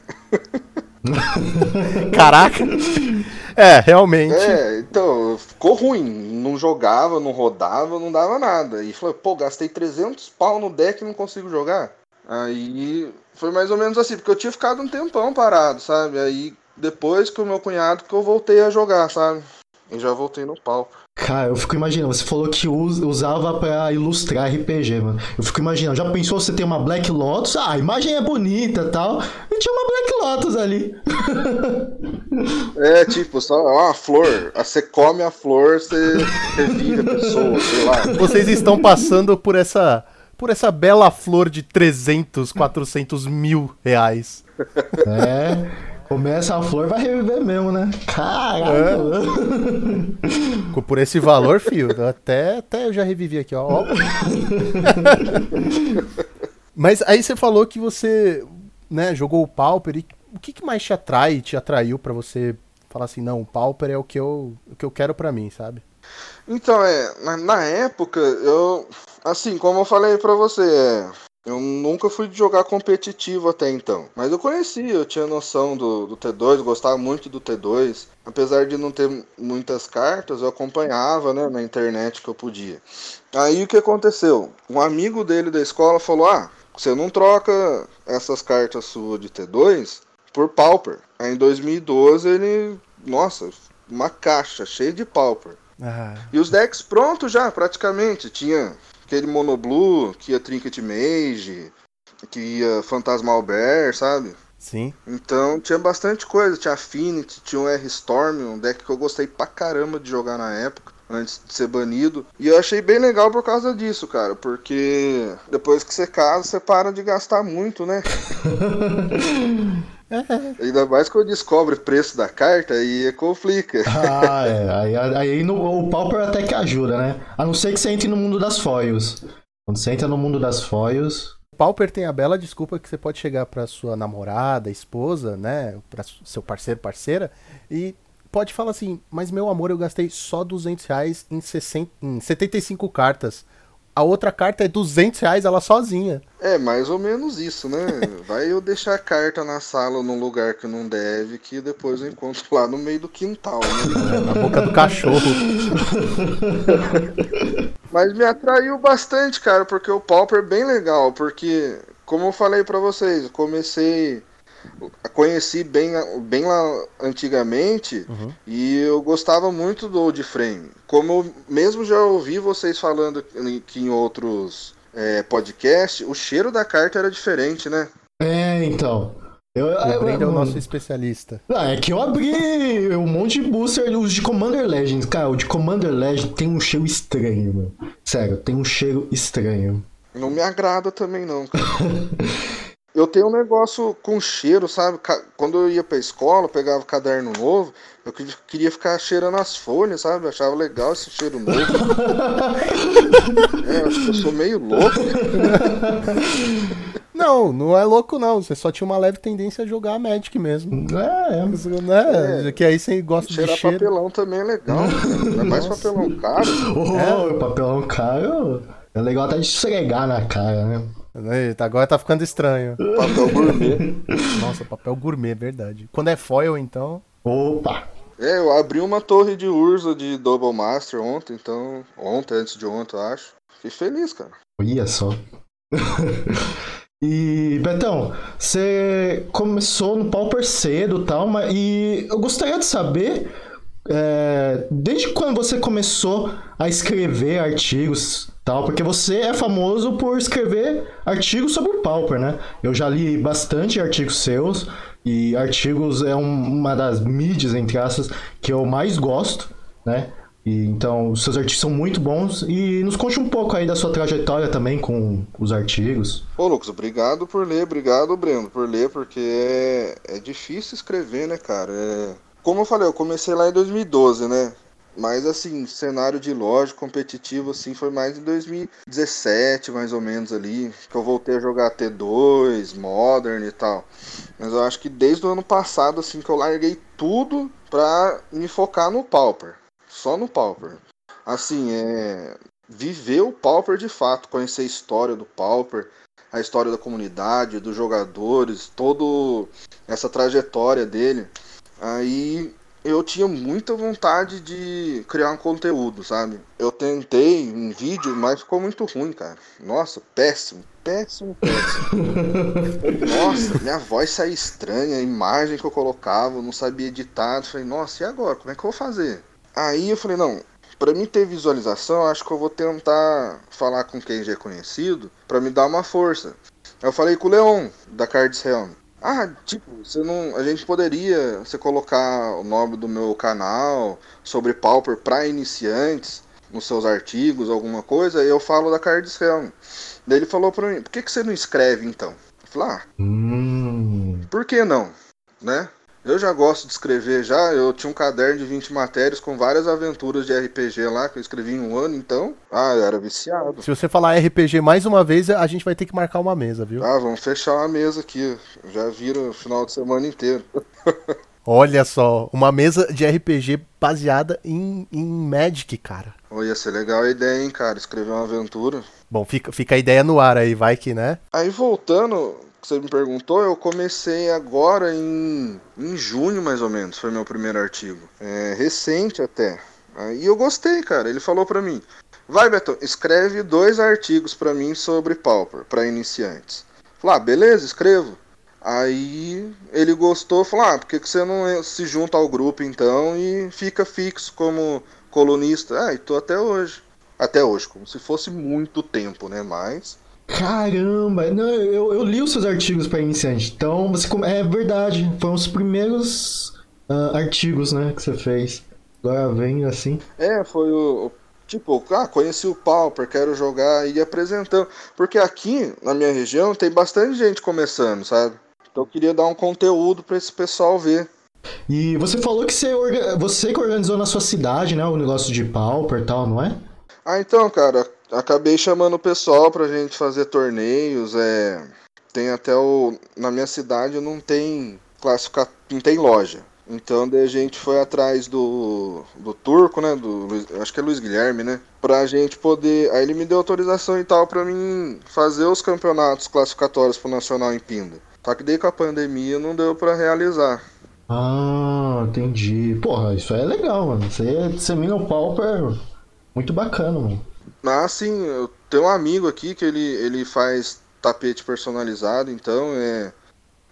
(laughs) Caraca! (laughs) É, realmente. É, então, ficou ruim. Não jogava, não rodava, não dava nada. E falou, pô, gastei 300 pau no deck e não consigo jogar. Aí foi mais ou menos assim, porque eu tinha ficado um tempão parado, sabe? Aí depois que o meu cunhado que eu voltei a jogar, sabe? E já voltei no palco. Cara, eu fico imaginando, você falou que usava para ilustrar RPG, mano. Eu fico imaginando, já pensou você ter uma Black Lotus? Ah, a imagem é bonita e tal. E tinha uma Black Lotus ali. É, tipo, só uma flor. Ah, você come a flor, você revive a pessoa, sei lá. Vocês estão passando por essa por essa bela flor de 300, 400 mil reais. É. Começa a flor, vai reviver mesmo, né? Caralho! É. Por esse valor, fio, até, até eu já revivi aqui, ó. (laughs) Mas aí você falou que você né, jogou o Pauper. E o que, que mais te atrai, te atraiu para você falar assim, não, o Pauper é o que eu, o que eu quero para mim, sabe? Então, é, na, na, época, eu, assim, como eu falei para você, é, Eu nunca fui jogar competitivo até então. Mas eu conhecia, eu tinha noção do, do T2, gostava muito do T2. Apesar de não ter muitas cartas, eu acompanhava né, na internet que eu podia. Aí o que aconteceu? Um amigo dele da escola falou: Ah, você não troca essas cartas suas de T2 por Pauper. Aí em 2012 ele. Nossa, uma caixa cheia de Pauper. Ah, E os decks prontos já, praticamente. Tinha aquele Monoblue, que ia Trinket Mage, que ia Phantasmal Bear, sabe? sim. Então tinha bastante coisa. Tinha Affinity, tinha o R-Storm, um deck que eu gostei pra caramba de jogar na época, antes de ser banido. E eu achei bem legal por causa disso, cara, porque depois que você casa, você para de gastar muito, né? (laughs) Ainda mais quando descobre o preço da carta e complica. (laughs) Ah, é. Aí, aí no- o Pauper até que ajuda, né? A não ser que você entre no mundo das foils. Quando você entra no mundo das foils. O Pauper tem a bela desculpa que você pode chegar pra sua namorada, esposa, né? Pra seu parceiro, parceira, e pode falar assim: Mas meu amor, eu gastei só 200 reais em, 60, em 75 cartas. A outra carta é 200 reais ela sozinha. É mais ou menos isso, né? (laughs) Vai eu deixar a carta na sala num lugar que não deve, que depois eu encontro lá no meio do quintal, né? Na boca do cachorro. (laughs) Mas me atraiu bastante, cara, porque o Pauper é bem legal, porque, como eu falei pra vocês, eu comecei. Conheci bem, bem lá antigamente Uhum. e eu gostava muito do Old Frame. Como eu mesmo já ouvi vocês falando que em outros é, podcasts, o cheiro da carta era diferente, né? É, então. Eu, O Brenda é o nosso especialista. Ah, é que eu abri um monte de booster, os de Commander Legends. Cara, o de Commander Legends tem um cheiro estranho, mano. Sério, tem um cheiro estranho. Não me agrada também não, cara. (laughs) Eu tenho um negócio com cheiro, sabe? Quando eu ia pra escola, eu pegava caderno novo, eu que- queria ficar cheirando as folhas, sabe? Eu achava legal esse cheiro novo. (laughs) É, eu acho que eu sou meio louco. (laughs) Não, não é louco não. Você só tinha uma leve tendência a jogar Magic mesmo. É, é. Né? Que aí você gosta de Cheirar cheiro. papelão também é legal. Ainda mais papelão caro. Oh, o papelão caro. É legal até de esfregar na cara, né? Eita, agora tá ficando estranho. Papel gourmet. Nossa, papel gourmet, é verdade. Quando é foil, então. Opa! É, eu abri uma torre de Urza de Double Master ontem, então. Ontem, antes de ontem, eu acho. Fiquei feliz, cara. Olha só. (laughs) e, Betão, você começou no Pauper cedo e tal, mas, e eu gostaria de saber, é, desde quando você começou a escrever artigos tal, porque você é famoso por escrever artigos sobre o Pauper, né? Eu já li bastante artigos seus, e artigos é um- uma das mídias, entre aspas, que eu mais gosto, né? E, então, seus artigos são muito bons. E nos conte um pouco aí da sua trajetória também com os artigos. Ô, Lucas, obrigado por ler, obrigado, Breno, por ler, porque é, é difícil escrever, né, cara? É- Como eu falei, eu comecei lá em 2012, né? Mas, assim, cenário de loja competitivo, assim, foi mais em 2017, mais ou menos ali, que eu voltei a jogar T2, Modern e tal. Mas eu acho que desde o ano passado, assim, que eu larguei tudo pra me focar no Pauper. Só no Pauper. Assim, é viver o Pauper de fato, conhecer a história do Pauper, a história da comunidade, dos jogadores, toda essa trajetória dele. Aí eu tinha muita vontade de criar um conteúdo, sabe? Eu tentei em vídeo, mas ficou muito ruim, cara. Nossa, péssimo, péssimo, péssimo. (laughs) Nossa, minha voz saía estranha, a imagem que eu colocava, eu não sabia editar. Eu falei, nossa, e agora? Como é que eu vou fazer? Aí eu falei, não, Pra mim ter visualização, acho que eu vou tentar falar com quem já é conhecido pra me dar uma força. Eu falei com o Leon, da Cards Helm. Ah, tipo, você não. A gente poderia você colocar o nome do meu canal sobre Pauper pra iniciantes nos seus artigos, alguma coisa, e eu falo da Cards Helm. Daí ele falou pra mim, por que, que você não escreve então? Eu falei, ah, Hum. por que não? Né? Eu já gosto de escrever já, eu tinha um caderno de 20 matérias com várias aventuras de RPG lá que eu escrevi em um ano, então, ah, eu era viciado. Se você falar RPG mais uma vez, a gente vai ter que marcar uma mesa, viu? Ah, vamos fechar uma mesa aqui, já vira o final de semana inteiro. (laughs) Olha só, uma mesa de RPG baseada em, em Magic, cara. Oh, ia ser legal a ideia, hein, cara, escrever uma aventura. Bom, fica, fica a ideia no ar aí, vai que, né? Aí voltando, que você me perguntou, eu comecei agora em, em junho, mais ou menos, foi meu primeiro artigo. É, recente até. Aí eu gostei, cara. Ele falou pra mim: vai, Beto, escreve dois artigos pra mim sobre Pauper, pra iniciantes. Falei, ah, beleza, escrevo. Aí ele gostou, falou: ah, por que, que você não se junta ao grupo então e fica fixo como colunista? Ah, e tô até hoje. Até hoje, como se fosse muito tempo, né? Mas. Caramba! Não, eu, eu li os seus artigos para iniciante. Então, você, é verdade. Foram os primeiros uh, artigos, né, que você fez. Agora vem assim. É, foi o. Tipo, ah, conheci o Pauper, quero jogar e apresentando. Porque aqui, na minha região, tem bastante gente começando, sabe? Então eu queria dar um conteúdo para esse pessoal ver. E você falou que você, você que organizou na sua cidade, né? O negócio de Pauper e tal, não é? Ah, então, cara, acabei chamando o pessoal pra gente fazer torneios. É... Tem até o. Na minha cidade não tem classifica... não tem loja. Então daí a gente foi atrás do, do turco, né? Do acho que é Luiz Guilherme, né? Pra gente poder. Aí ele me deu autorização e tal pra mim fazer os campeonatos classificatórios pro Nacional em Pinda. Só que daí com a pandemia não deu para realizar. Ah, entendi. Porra, isso é legal, mano. Você dissemina o pauper muito bacana, mano. Ah, sim, eu tenho um amigo aqui que ele, ele faz tapete personalizado, então é.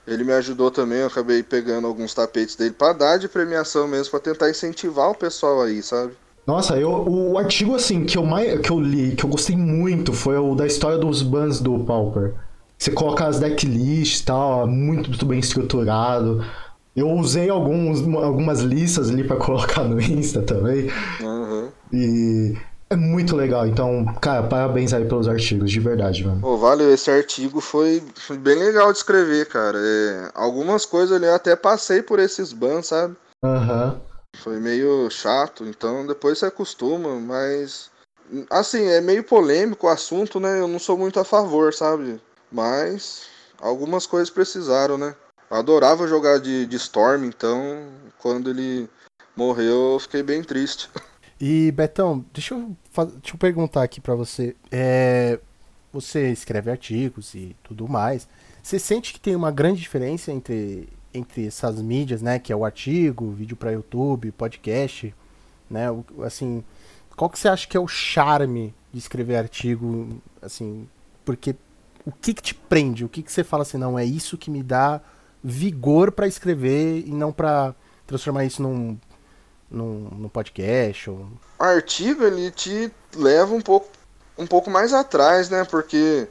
Ele me ajudou também, eu acabei pegando alguns tapetes dele para dar de premiação mesmo, para tentar incentivar o pessoal aí, sabe? Nossa, eu, o artigo assim que eu mais que eu li, que eu gostei muito, foi o da história dos bans do Pauper. Você coloca as decklists e tal, muito, muito bem estruturado. Eu usei alguns, algumas listas ali para (laughs) colocar no Insta também. Uhum. E é muito legal. Então, cara, parabéns aí pelos artigos, de verdade, mano. Pô, valeu. Esse artigo foi, foi bem legal de escrever, cara. É, algumas coisas ali eu até passei por esses bans, sabe? Aham. Uhum. Foi meio chato, então depois você acostuma, mas. Assim, é meio polêmico o assunto, né? Eu não sou muito a favor, sabe? Mas algumas coisas precisaram, né? Eu adorava jogar de, de Storm, então quando ele morreu eu fiquei bem triste. (laughs) E Betão, deixa eu, deixa eu perguntar aqui para você. É, você escreve artigos e tudo mais. Você sente que tem uma grande diferença entre, entre essas mídias, né? Que é o artigo, vídeo para YouTube, podcast, né? Assim, qual que você acha que é o charme de escrever artigo, assim? Porque o que, que te prende? O que, que você fala assim, não, é isso que me dá vigor para escrever e não para transformar isso num, num, num podcast? Ou... O artigo, ele te leva um pouco, um pouco mais atrás, né? Porque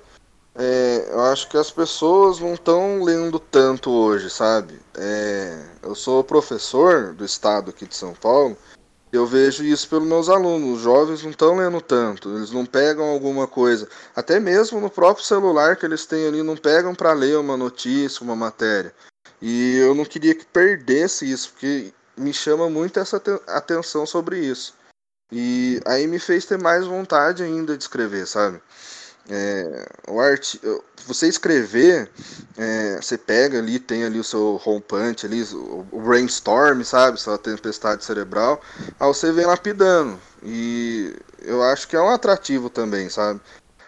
é, eu acho que as pessoas não estão lendo tanto hoje, sabe? É, eu sou professor do estado aqui de São Paulo eu vejo isso pelos meus alunos. Os jovens não estão lendo tanto, eles não pegam alguma coisa. Até mesmo no próprio celular que eles têm ali, não pegam para ler uma notícia, uma matéria. E eu não queria que perdesse isso, porque me chama muito essa atenção sobre isso. E aí me fez ter mais vontade ainda de escrever, sabe? É, o art, você escrever, é, você pega ali, tem ali o seu punch, ali, o brainstorm, sabe? Sua tempestade cerebral, aí você vem lapidando. E eu acho que é um atrativo também, sabe?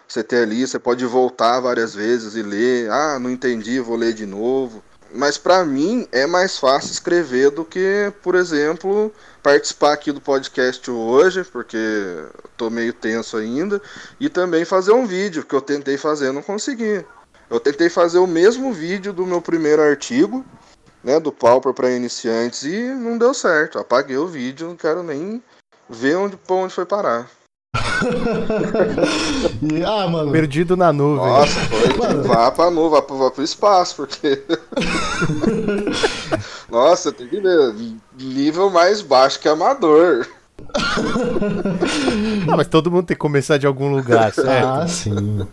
Você ter ali, você pode voltar várias vezes e ler, ah, não entendi, vou ler de novo. Mas para mim é mais fácil escrever do que, por exemplo, participar aqui do podcast hoje, porque tô meio tenso ainda, e também fazer um vídeo que eu tentei fazer, não consegui. Eu tentei fazer o mesmo vídeo do meu primeiro artigo, né, do Pauper para iniciantes e não deu certo. Apaguei o vídeo, não quero nem ver onde, onde foi parar. (laughs) e, ah, mano. Perdido na nuvem. Nossa, foi. (laughs) Mano. Vá pra nuvem, vá pro, vá pro espaço, porque. (laughs) Nossa, tem que ver. Nível mais baixo que amador. Não, mas todo mundo tem que começar de algum lugar, certo? Ah, sim.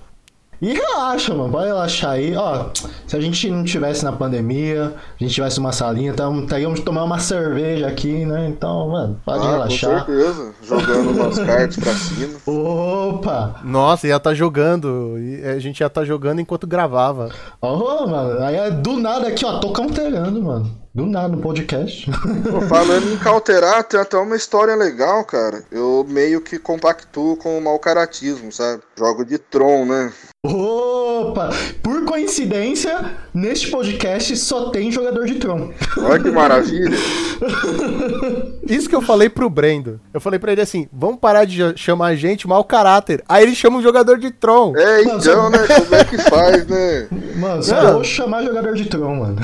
E relaxa, mano. Pode relaxar aí. Ó, se a gente não tivesse na pandemia, a gente tivesse uma salinha, então teríamos de tomar uma cerveja aqui, né? Então, mano, pode ah, relaxar. Com certeza. Jogando umas (laughs) cartas pra cima. Opa! Nossa, ia tá jogando. A gente ia tá jogando enquanto gravava. Ó, oh, mano. Aí é do nada aqui, ó, tô counterando, mano. Do nada no podcast. Pô, falando em cauterar, tem até uma história legal, cara. Eu meio que compactuo com o mau caratismo, sabe? Jogo de Tron, né? Opa! Por coincidência, neste podcast só tem jogador de Tron. Olha que maravilha. (laughs) Isso que eu falei pro Brendo. Eu falei pra ele assim: vamos parar de chamar a gente mau caráter. Aí ele chama um jogador de Tron. É, Mano, então, né? Como é que faz, né? Mano, só Não. vou chamar jogador de Tron, mano.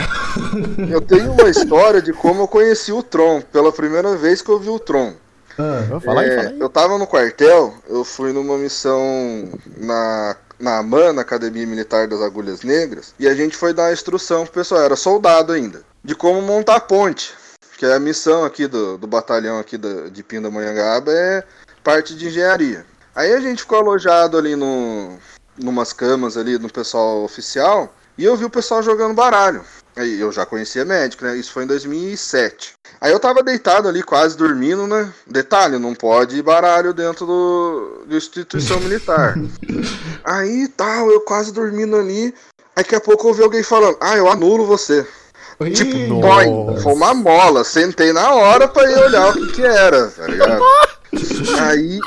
Eu tenho uma história de como eu conheci o Tron. Pela primeira vez que eu vi o Tron. Ah, É, aí. eu tava no quartel, eu fui numa missão na, na AMAN, na Academia Militar das Agulhas Negras, e a gente foi dar uma instrução pro pessoal, era soldado ainda, de como montar ponte. Que é a missão aqui do, do batalhão aqui da, de Pindamonhangaba é parte de engenharia. Aí a gente ficou alojado ali no, numas camas ali no pessoal oficial, e eu vi o pessoal jogando baralho. Aí eu já conhecia médico, né? Isso foi em 2007. Aí eu tava deitado ali, quase dormindo, né? Detalhe, não pode ir baralho dentro do, de instituição militar. (laughs) Aí tal, eu quase dormindo ali. Aí daqui a pouco eu ouvi alguém falando, ah, eu anulo você. Tipo, dói. Foi uma mola. Sentei na hora pra ir olhar o que que era, tá ligado? (laughs) Aí,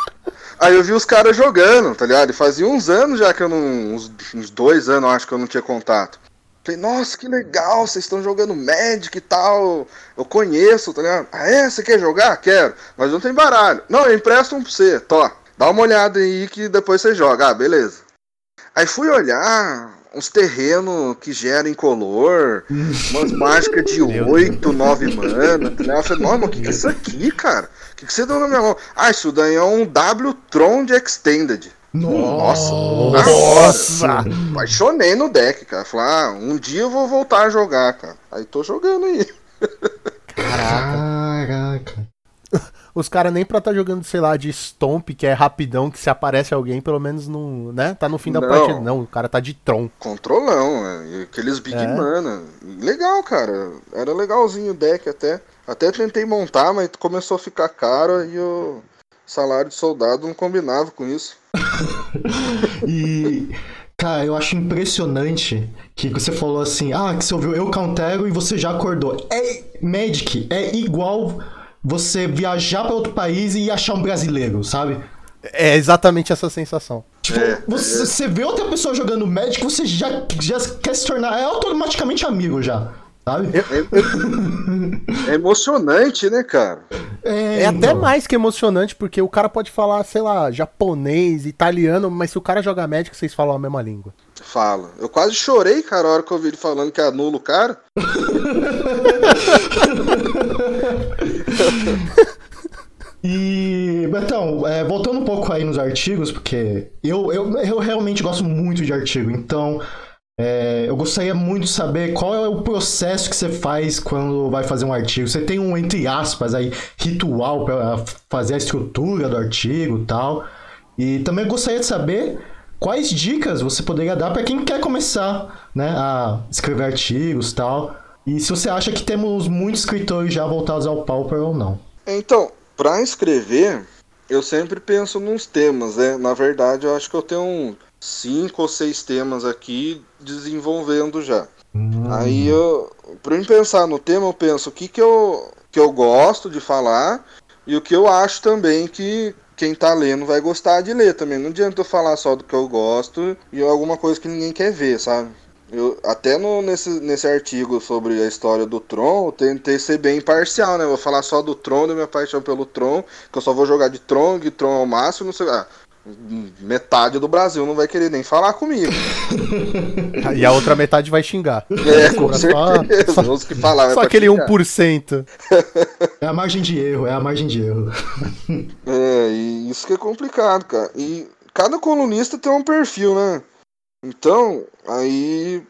aí eu vi os caras jogando, tá ligado? E fazia uns anos já que eu não. Uns, uns dois anos, acho que eu não tinha contato. Falei, nossa, que legal, vocês estão jogando Magic e tal. Eu conheço, tá ligado? Ah, é? Você quer jogar? Quero. Mas não tem baralho. Não, eu empresto um pra você. Tó, dá uma olhada aí que depois você joga. Ah, beleza. Aí fui olhar uns terrenos que geram incolor, (laughs) umas mágicas de Meu 8, 9 mana. Tá ligado? Eu falei, nossa, mas o que, que é isso aqui, cara? O que, que você deu na minha mão? Ah, isso daí é um W-Tron de Extended. Nossa! Nossa! Apaixonei no deck, cara. Falei, ah, um dia eu vou voltar a jogar, cara. Aí tô jogando aí. Caraca. (laughs) Os caras nem pra tá jogando, sei lá, de Stomp, que é rapidão, que se aparece alguém, pelo menos não, né? Tá no fim da Não. partida. Não, o cara tá de Tron. Controlão? E aqueles Big É. Mana. Legal, cara. Era legalzinho o deck até. Até tentei montar, mas começou a ficar caro e o salário de soldado não combinava com isso. (laughs) E, cara, eu acho impressionante que você falou assim, ah, que você ouviu eu countero e você já acordou. É Magic, é igual você viajar para outro país e achar um brasileiro, sabe? É exatamente essa sensação. Tipo, É, você, você vê outra pessoa jogando Magic, você já, já quer se tornar é automaticamente amigo já, sabe? É emocionante, né, cara? É até então. mais que emocionante, porque o cara pode falar, sei lá, japonês, italiano, mas se o cara jogar Magic, vocês falam a mesma língua. Fala. Eu quase chorei, cara, a hora que eu ouvi ele falando que anula o cara. (laughs) E, Betão, é, voltando um pouco aí nos artigos, porque eu, eu, eu realmente gosto muito de artigo, então é, eu gostaria muito de saber qual é o processo que você faz quando vai fazer um artigo. Você tem um, entre aspas, aí, ritual para fazer a estrutura do artigo e tal. E também gostaria de saber quais dicas você poderia dar para quem quer começar né, a escrever artigos e tal. E se você acha que temos muitos escritores já voltados ao Pauper ou não. Então, pra escrever, eu sempre penso nos temas, né? Na verdade, eu acho que eu tenho cinco ou seis temas aqui desenvolvendo já. Aí eu, pra eu pensar no tema, eu penso o que que eu, que eu gosto de falar e o que eu acho também que quem tá lendo vai gostar de ler também. Não adianta eu falar só do que eu gosto e alguma coisa que ninguém quer ver, sabe? Eu, até no, nesse, nesse artigo sobre a história do Tron, eu tentei ser bem imparcial, né? Eu vou falar só do Tron, da minha paixão pelo Tron, que eu só vou jogar de Tron, que Tron é o máximo, não sei ah, Metade do Brasil não vai querer nem falar comigo. (laughs) E a outra metade vai xingar. É, com Só- certeza. só- Os que falaram é Só aquele xingar. 1%. (laughs) É a margem de erro, é a margem de erro. (laughs) É, e isso que é complicado, cara. E cada colunista tem um perfil, né? Então, aí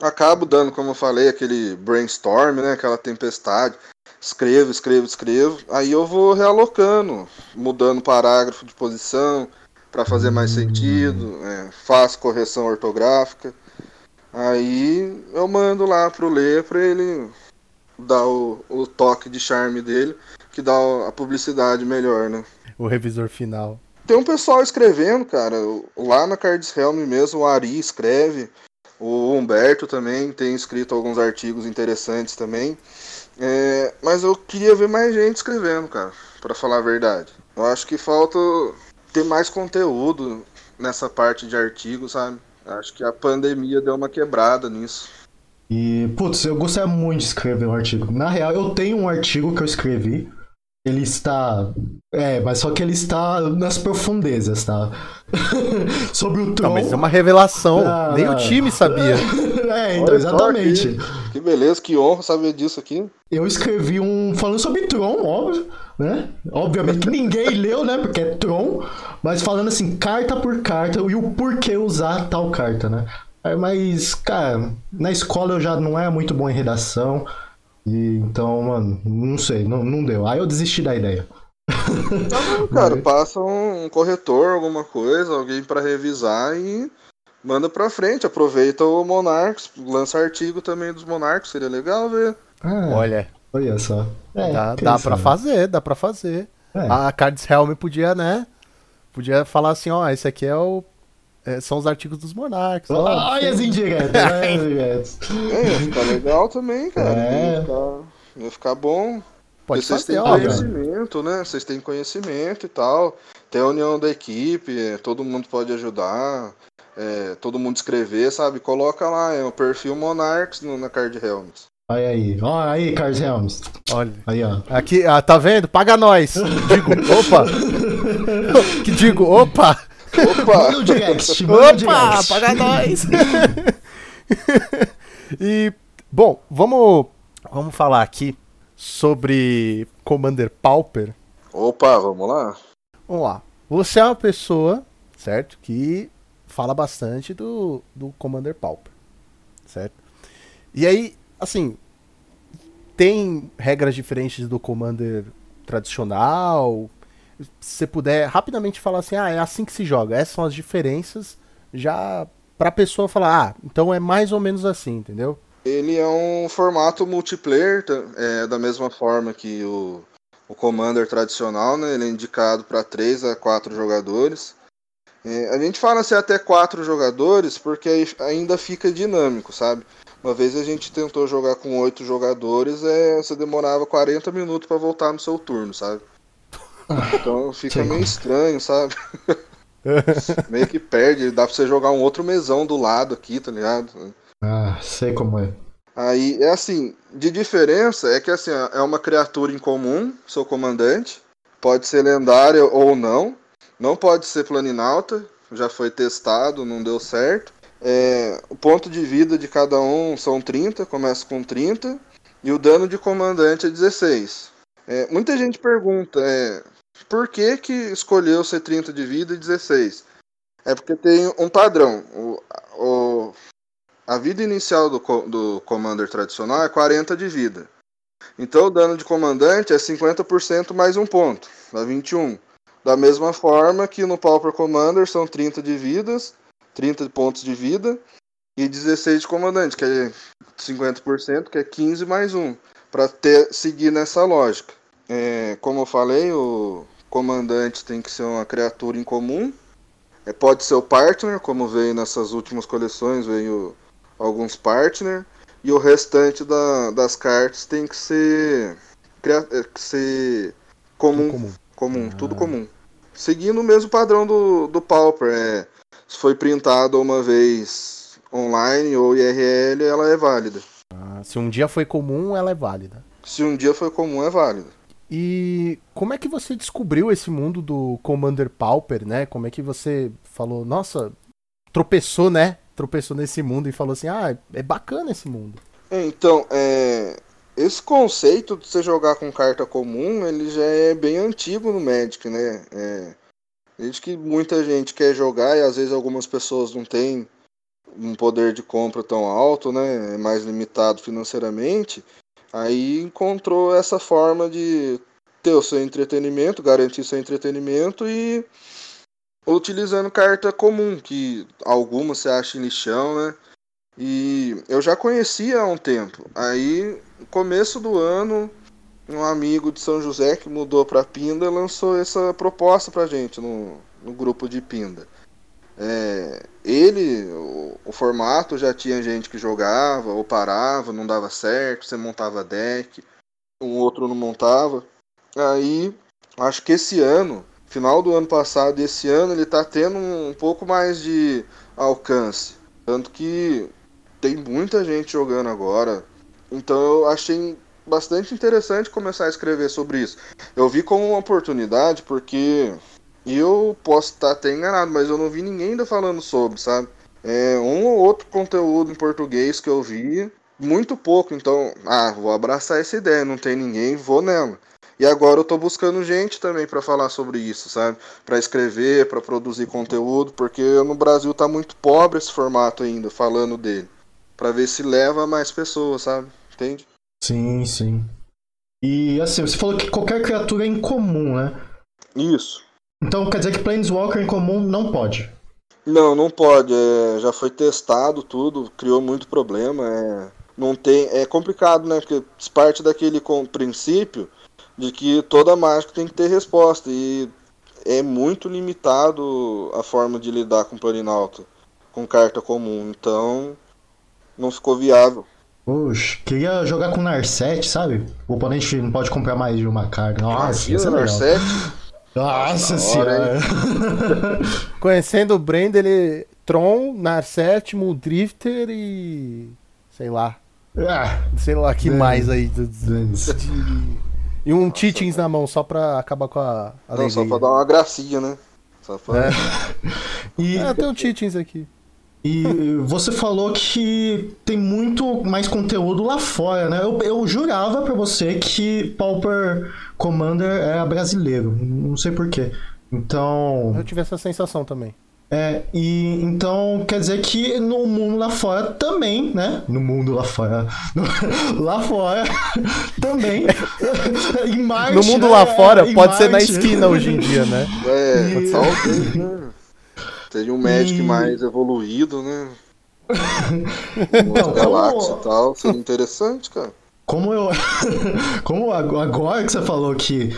acabo dando, como eu falei, aquele brainstorm, né? Aquela tempestade. Escrevo, escrevo, escrevo. Aí eu vou realocando, mudando parágrafo de posição para fazer mais sentido. é, faço correção ortográfica. Aí eu mando lá pro ler pra ele dar o, o toque de charme dele, que dá a publicidade melhor, né? O revisor final. Tem um pessoal escrevendo, cara. Lá na Cards Helm mesmo, o Ari escreve. O Humberto também tem escrito alguns artigos interessantes também. É, mas eu queria ver mais gente escrevendo, cara, para falar a verdade. Eu acho que falta ter mais conteúdo nessa parte de artigos, sabe? Acho que a pandemia deu uma quebrada nisso. E, putz, eu gostaria muito de escrever um artigo. Na real, eu tenho um artigo que eu escrevi. Ele está. É, mas só que ele está nas profundezas, tá? (laughs) Sobre o Tron. Não, mas é uma revelação. Ah, Nem o time sabia. (laughs) É, então, Olha exatamente. Que, que beleza, que honra saber disso aqui. Eu escrevi um falando sobre Tron, óbvio, né? Obviamente que (laughs) ninguém leu, né? Porque é Tron, mas falando assim, carta por carta e o porquê usar tal carta, né? É, Mas, cara, na escola eu já não era muito bom em redação. E então, mano, não sei, não, não deu. Aí eu desisti da ideia. (laughs) Cara, passa um, corretor, alguma coisa, alguém pra revisar e manda pra frente. Aproveita o Monarchs, lança artigo também dos Monarchs, seria legal ver. Ah, Olha, olha só. É, dá, dá pra fazer, dá pra fazer. É. A Cards Helm podia, né? Podia falar assim, ó, esse aqui é o. é, são os artigos dos Monarchs. ó, Olha as indiretas, (laughs) olha as indiretas. É, ia ficar legal também, cara. É. Ia, ficar, ia ficar bom. Pode Porque vocês têm ó, conhecimento, né? Vocês têm conhecimento e tal. Tem a união da equipe, é, todo mundo pode ajudar. é, todo mundo escrever, sabe? Coloca lá, é o perfil Monarchs no, na Card Helms. Olha aí, olha aí, Carlos Helms. Olha. Aí, ó. Aqui, ah, tá vendo? Paga nós. Digo, (laughs) opa. (laughs) que digo, opa. Opa! Manda o direct, manda Opa, direct. paga nós. (laughs) e, bom, vamos, vamos falar aqui sobre Commander Pauper. Opa, vamos lá? Vamos lá. Você é uma pessoa, certo? Que fala bastante do, do Commander Pauper, certo? E aí, assim, tem regras diferentes do Commander tradicional? Se você puder rapidamente falar assim, ah, é assim que se joga, essas são as diferenças, já pra pessoa falar, ah, então é mais ou menos assim, entendeu? Ele é um formato multiplayer, tá? é, da mesma forma que o, o Commander tradicional, né? Ele é indicado para 3 a 4 jogadores. É, a gente fala assim até 4 jogadores porque ainda fica dinâmico, sabe? Uma vez a gente tentou jogar com 8 jogadores, é, você demorava 40 minutos para voltar no seu turno, sabe? (laughs) Então fica Sim. meio estranho, sabe? (laughs) meio que perde, dá pra você jogar um outro mesão do lado aqui, tá ligado? Ah, sei como é. Aí é assim, de diferença é que assim, é uma criatura incomum, seu comandante. Pode ser lendária ou não. Não pode ser planinauta, já foi testado, não deu certo. É, o ponto de vida de cada um são 30, começa com 30. E o dano de comandante é 16. É, muita gente pergunta, é, por que que escolheu ser 30 de vida e 16? É porque tem um padrão. O, o, a vida inicial do, do Commander tradicional é 40 de vida. Então o dano de comandante é 50% mais um ponto, dá 21. Da mesma forma que no Pauper Commander são 30 de vidas, 30 pontos de vida, e 16 de comandante, que é 50%, que é 15 mais um, para ter seguir nessa lógica. É, como eu falei, o comandante tem que ser uma criatura incomum. É, pode ser o partner, como veio nessas últimas coleções, veio alguns partner. E o restante da- das cartas tem que ser, é, que ser comum, Comum. comum, tudo comum. Seguindo o mesmo padrão do, do Pauper. É, se foi printado uma vez online ou IRL, ela é válida. Ah, se um dia foi comum, ela é válida. Se um dia foi comum, é válida. E como é que você descobriu esse mundo do Commander Pauper, né? Como é que você falou, nossa, tropeçou, né? Tropeçou nesse mundo e falou assim, ah, é bacana esse mundo. Então, é, esse conceito de você jogar com carta comum, ele já é bem antigo no Magic, né? É, desde que muita gente quer jogar e às vezes algumas pessoas não têm um poder de compra tão alto, né? É mais limitado financeiramente. Aí encontrou essa forma de ter o seu entretenimento, garantir seu entretenimento e utilizando carta comum, que algumas você acha em lixão, né? E eu já conhecia há um tempo. Aí, começo do ano, um amigo de São José que mudou para Pinda lançou essa proposta pra gente no, no grupo de Pinda. É, ele, o, o formato já tinha gente que jogava ou parava, não dava certo, você montava deck. um outro não montava. Aí, acho que esse ano, final do ano passado e esse ano, ele tá tendo um pouco mais de alcance. Tanto que tem muita gente jogando agora. Então eu achei bastante interessante começar a escrever sobre isso. Eu vi como uma oportunidade porque eu posso estar até enganado, mas eu não vi ninguém ainda falando sobre, sabe? É, um ou outro conteúdo em português que eu vi, muito pouco, então, ah, vou abraçar essa ideia, não tem ninguém, vou nela. E agora eu tô buscando gente também para falar sobre isso, sabe? Para escrever, para produzir conteúdo, porque no Brasil tá muito pobre esse formato ainda, falando dele. Para ver se leva mais pessoas, sabe? Entende? Sim, sim. E assim, você falou que qualquer criatura é incomum, né? Isso. Então quer dizer que Planeswalker incomum não pode. Não, não pode. É, já foi testado tudo, criou muito problema. É, não tem, é complicado, né? Porque parte daquele com, princípio de que toda mágica tem que ter resposta. E é muito limitado a forma de lidar com Planinauta, com carta comum. Então não ficou viável. Puxa, queria jogar com Narset, sabe? O oponente não pode comprar mais de uma carta. Nossa, isso é legal. Narset? (laughs) Nossa senhora. (laughs) Conhecendo o Brand, ele. Tron, Narset, Drifter e. sei lá. Ah, Sei lá que mais aí. do- dane-se. de- E um Teachings na mão, só pra acabar com a Não, só pra dar uma gracinha, né? Só pra... É. (laughs) e, É, tem um Teachings aqui. E você falou que tem muito mais conteúdo lá fora, né? Eu, eu jurava pra você que Pauper Commander era brasileiro. Não sei porquê. Então. Eu tive essa sensação também. É, e então quer dizer que no mundo lá fora também, né? No mundo lá fora. no- (laughs) lá fora (laughs) também. (laughs) em Marte, No mundo né? lá fora, Em pode ser na Marte. esquina hoje em dia, né? É, E- talvez, né? Seria um Magic E- mais evoluído, né? (laughs) Outra galáxia como- e tal. Seria interessante, cara. Como eu. (laughs) Como ag- agora que você falou que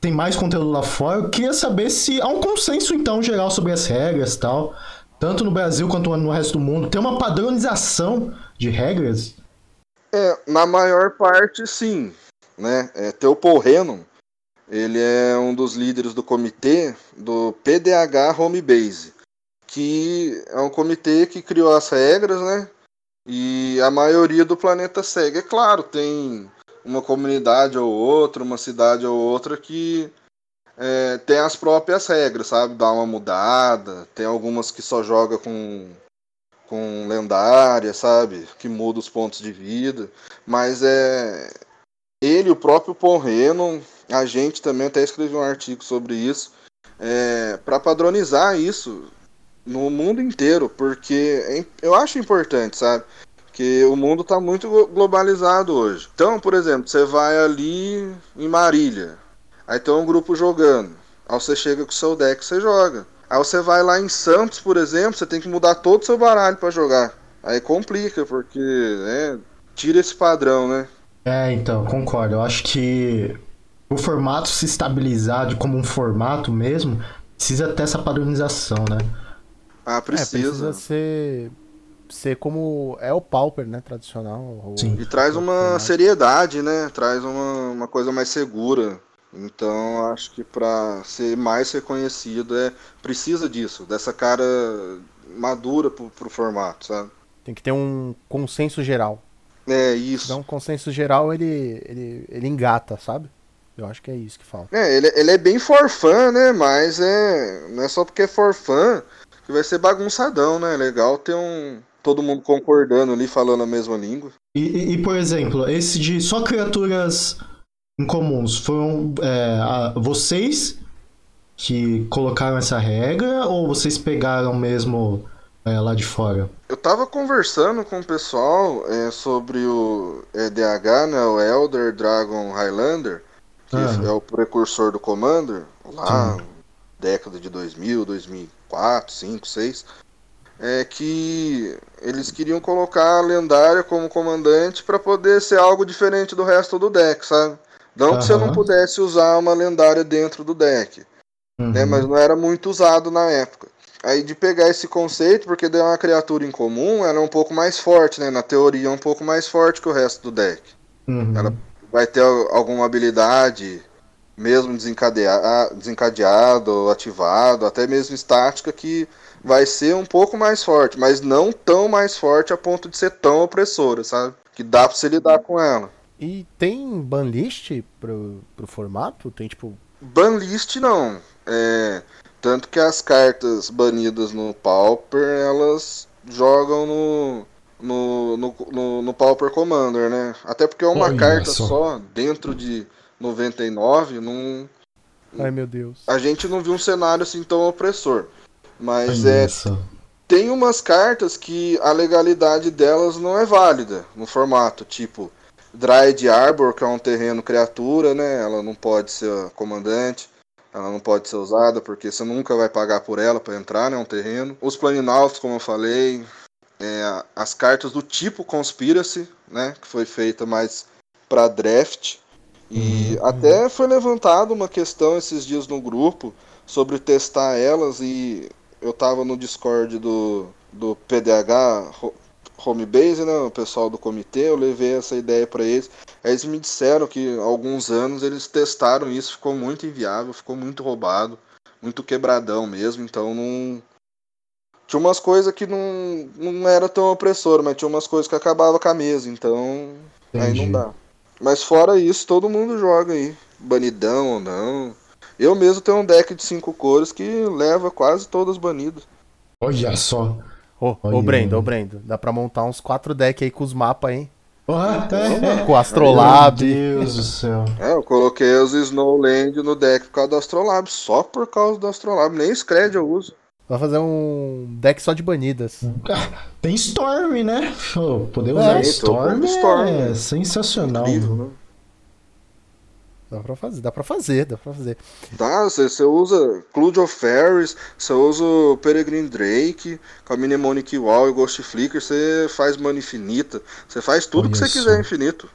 tem mais conteúdo lá fora, eu queria saber se há um consenso, então, geral sobre as regras e tal. Tanto no Brasil quanto no resto do mundo. Tem uma padronização de regras? É, na maior parte, sim. Né? É, Teu Paul Rennon, ele é um dos líderes do comitê do PDH Home Base, que é um comitê que criou as regras, né? E a maioria do planeta segue. É claro, tem uma comunidade ou outra, uma cidade ou outra que é, tem as próprias regras, sabe? Dá uma mudada. Tem algumas que só joga com, com lendária, sabe? Que muda os pontos de vida. Mas é. Ele, o próprio Paul Rennon, a gente também até escreveu um artigo sobre isso. É, para padronizar isso no mundo inteiro, porque é eu acho importante, sabe? Que o mundo está muito glo- globalizado hoje. Então, por exemplo, você vai ali em Marília, aí tem um grupo jogando, aí você chega com o seu deck, você joga. Aí você vai lá em Santos, por exemplo, você tem que mudar todo o seu baralho para jogar. Aí complica, porque né, tira esse padrão, né? É, então, concordo. Eu acho que o formato se estabilizar de como um formato mesmo, precisa ter essa padronização, né? Ah, É, precisa. precisa ser, ser como é o Pauper, né? Tradicional. Sim. E traz uma seriedade, né? Traz uma, uma coisa mais segura. Então acho que para ser mais reconhecido é precisa disso, dessa cara madura pro, pro formato, sabe? Tem que ter um consenso geral. É isso. dá um consenso geral, ele, ele, ele engata, sabe? Eu acho que é isso que falta. É, ele, ele é bem for fun, né? Mas é não é só porque é for fun que vai ser bagunçadão, né? É legal ter um todo mundo concordando ali, falando a mesma língua. E, e- por exemplo, esse de só criaturas incomuns, foram é, a- vocês que colocaram essa regra ou vocês pegaram mesmo é, lá de fora? Eu tava conversando com o pessoal é, sobre o EDH, né? O Elder Dragon Highlander, que Ah. é o precursor do Commander, lá década de 2000, 2004, 5, 6. É que eles queriam colocar a lendária como comandante para poder ser algo diferente do resto do deck, sabe? Não que você não pudesse usar uma lendária dentro do deck né? Uhum. Mas não era muito usado na época. Aí de pegar esse conceito, porque deu uma criatura incomum, ela é um pouco mais forte, né? Na teoria, é um pouco mais forte que o resto do deck. Uhum. ela- vai ter alguma habilidade, mesmo desencadeado, desencadeado, ativado, até mesmo estática, que vai ser um pouco mais forte, mas não tão mais forte a ponto de ser tão opressora, sabe? Que dá pra você lidar com ela. E tem banlist pro, pro formato? Tem tipo. Banlist não. É, tanto que as cartas banidas no Pauper, elas jogam no, no, no, no, no Pauper Commander, né? Até porque é uma Olha carta só. só dentro de 99, não. Ai meu Deus. A gente não viu um cenário assim tão opressor. Mas é. Tem umas cartas que a legalidade delas não é válida no formato, tipo Dryad Arbor, que é um terreno criatura, né? Ela não pode ser comandante. Ela não pode ser usada porque você nunca vai pagar por ela para entrar, né? Um terreno. Os Planinauts, como eu falei, é, as cartas do tipo Conspiracy, né? Que foi feita mais para draft. E uhum. até foi levantada uma questão esses dias no grupo sobre testar elas e eu tava no Discord do, do PDH Homebase, né, o pessoal do comitê, eu levei essa ideia para eles. Eles me disseram que há alguns anos eles testaram isso, ficou muito inviável, ficou muito roubado, muito quebradão mesmo, então não. Tinha umas coisas que não, não era tão opressor, mas tinha umas coisas que acabava com a mesa, então Entendi. aí não dá. Mas fora isso, todo mundo joga aí, banidão ou não. Eu mesmo tenho um deck de cinco cores que leva quase todas banidas. Olha só. Ô, ô Brendo, ô Brendo, dá pra montar uns quatro decks aí com os mapas, hein? Uhum, é, com o Astrolab. Meu Deus do céu. É, eu coloquei os Snowland no deck por causa do Astrolab, só por causa do Astrolab, nem Scred eu uso. Vai fazer um deck só de banidas. Ah, tem Storm, né? poder usar é, Storm, Storm é sensacional. Incrível, né? Dá pra fazer, dá pra fazer, dá pra fazer. Tá, você, usa Cloud of Fairies, você usa o Peregrine Drake, com a Mnemonic Wall e Ghost Flicker, você faz mana infinita, você faz tudo Olha que você quiser infinito.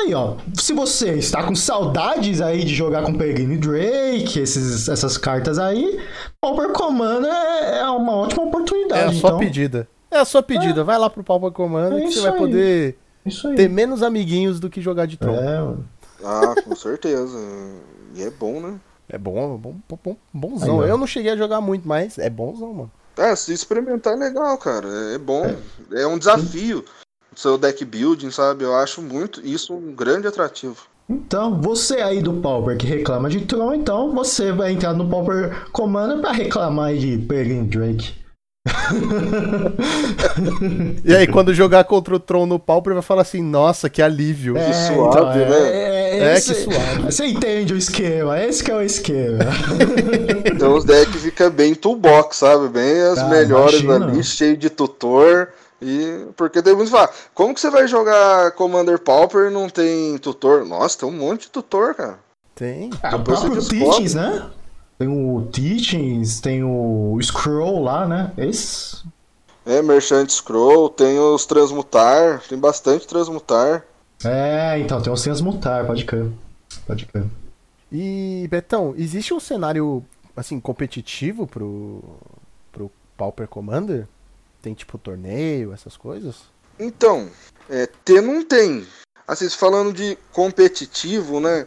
Aí, ó, se você está com saudades aí de jogar com Peregrine Drake, esses, essas cartas aí, Pauper Commander é, é uma ótima oportunidade. É a sua então. pedida. É a sua pedida. É. Vai lá pro Pauper Commander é que você vai aí. poder ter menos amiguinhos do que jogar de Tron. É, mano. Ah, com certeza. E é bom, né? É bom, é bom, bom bonzão. Aí, eu não cheguei a jogar muito, mas é bonzão, mano. É, se experimentar é legal, cara. É bom. É, é um desafio. Seu deck building, sabe? Eu acho muito isso um grande atrativo. Então, você aí do Pauper que reclama de Tron, então você vai entrar no Pauper Commander para reclamar de Peregrine Drake (laughs) e aí, quando jogar contra o Tron no Pauper, vai falar assim: Nossa, que alívio. É, que suave, então, é, né? É, é, é que suave. Você entende o esquema, esse que é o esquema. (laughs) então os decks ficam bem toolbox, sabe? Bem as ah, melhores imagina. ali, cheio de tutor. E porque tem muitos falar, como que você vai jogar Commander Pauper e não tem tutor? Nossa, tem um monte de tutor, cara. Tem. Ah, o próprio Teachings, né? Tem o Teachings, tem o Scroll lá, né? Esse. É, Merchant Scroll, tem os Transmutar, tem bastante Transmutar. É, então, tem os Transmutar, pode crer. Pode crer. E, Betão, existe um cenário, assim, competitivo pro, pro Pauper Commander? Tem, tipo, torneio, essas coisas? Então, é, ter não tem. Assim, falando de competitivo, né?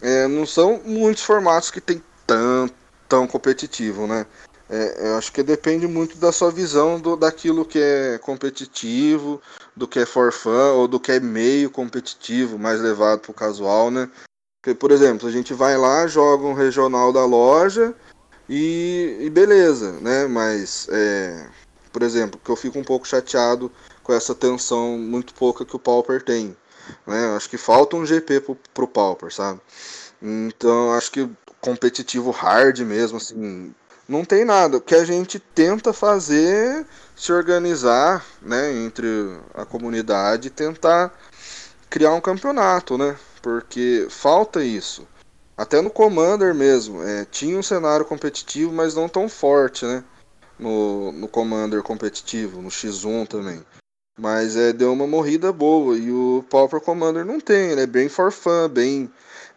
É, não são muitos formatos que tem tão, tão competitivo, né? É, eu acho que depende muito da sua visão do, daquilo que é competitivo, do que é for fun, ou do que é meio competitivo, mais levado para o casual, né? Porque, por exemplo, a gente vai lá, joga um regional da loja e, e beleza, né? Mas, é, por exemplo, que eu fico um pouco chateado com essa tensão muito pouca que o Pauper tem. Né? Acho que falta um GP pro, pro Pauper, sabe? Então, acho que competitivo hard mesmo, assim, não tem nada. O que a gente tenta fazer se organizar, né, entre a comunidade e tentar criar um campeonato, né? Porque falta isso. Até no Commander mesmo, é, tinha um cenário competitivo, mas não tão forte, né? No, no Commander competitivo, no X1 também. Mas é, deu uma morrida boa. E o Pauper Commander não tem, ele é bem for fun, bem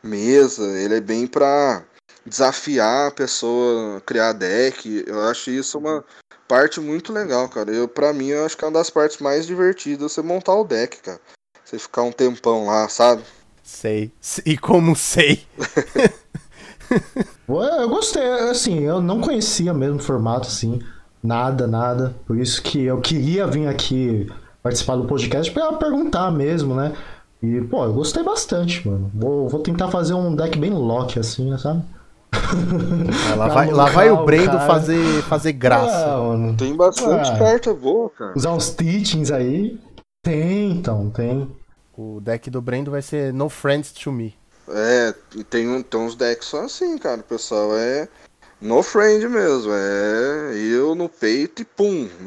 mesa, ele é bem pra desafiar a pessoa a criar deck. Eu acho isso uma parte muito legal, cara. Eu, pra mim, eu acho que é uma das partes mais divertidas você montar o deck, cara. Você ficar um tempão lá, sabe? Sei. E como sei. (laughs) (laughs) Eu gostei, assim, eu não conhecia mesmo o formato, assim, nada, nada. Por isso que eu queria vir aqui participar do podcast pra perguntar mesmo, né? E, pô, eu gostei bastante, mano. Vou, vou tentar fazer um deck bem lock, assim, sabe? Ah, lá, (laughs) vai, lá vai o Brendo fazer, fazer graça. Mano. Tem bastante Ah. carta boa, cara. Usar uns teachings aí. Tem, então, tem. O deck do Brendo vai ser No Friends to Me. É, e tem, um, tem uns decks só assim, cara. O pessoal é no friend mesmo. É eu no peito e pum. (laughs)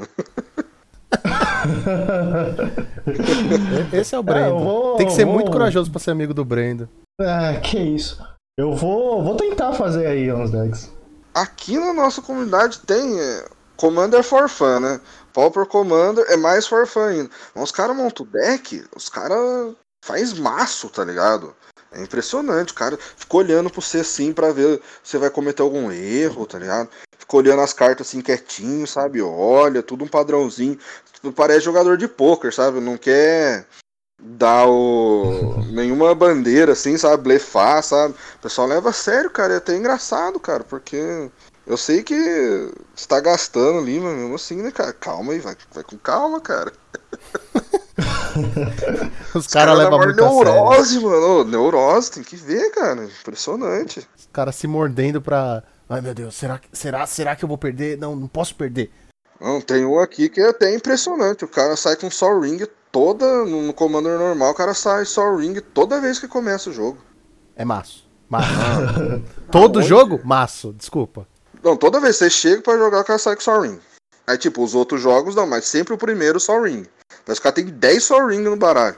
Esse é o É, Brendo. eu vou- Tem que ser vou- muito corajoso pra ser amigo do Brendo. Ah, que isso. Eu vou, vou tentar fazer aí uns decks. Aqui na nossa comunidade tem é, Commander for Fun, né? Pauper Commander é mais for fun ainda. Mas os caras montam o deck, os caras faz maço, tá ligado? É impressionante, cara fica olhando pro você assim pra ver se você vai cometer algum erro, tá ligado? Fica olhando as cartas assim quietinho, sabe? Olha, tudo um padrãozinho. Parece jogador de pôquer, sabe? Não quer dar o... nenhuma bandeira assim, sabe? Blefar, sabe? O pessoal leva a sério, cara. É até engraçado, cara, porque eu sei que você tá gastando ali, mas mesmo assim, né, cara? Calma aí, vai, vai com calma, cara. (laughs) (laughs) Os caras levam levam muito a sério. neurose, mano. Neurose, tem que ver, cara. Impressionante. Os caras se mordendo pra. Ai meu Deus, será, que- será, será que eu vou perder? Não, não posso perder. Não, tem um aqui que é até impressionante. O cara sai com Sol Ring toda. No, Commander normal, o cara sai Sol Ring toda vez que começa o jogo. É maço. Maço. (laughs) Todo Aonde? jogo? Maço, desculpa. Não, toda vez que você chega pra jogar, o cara sai com Sol Ring. Aí, tipo, os outros jogos não, mas sempre o primeiro Sol Ring. Mas o cara tem 10 Sol Ring no baralho.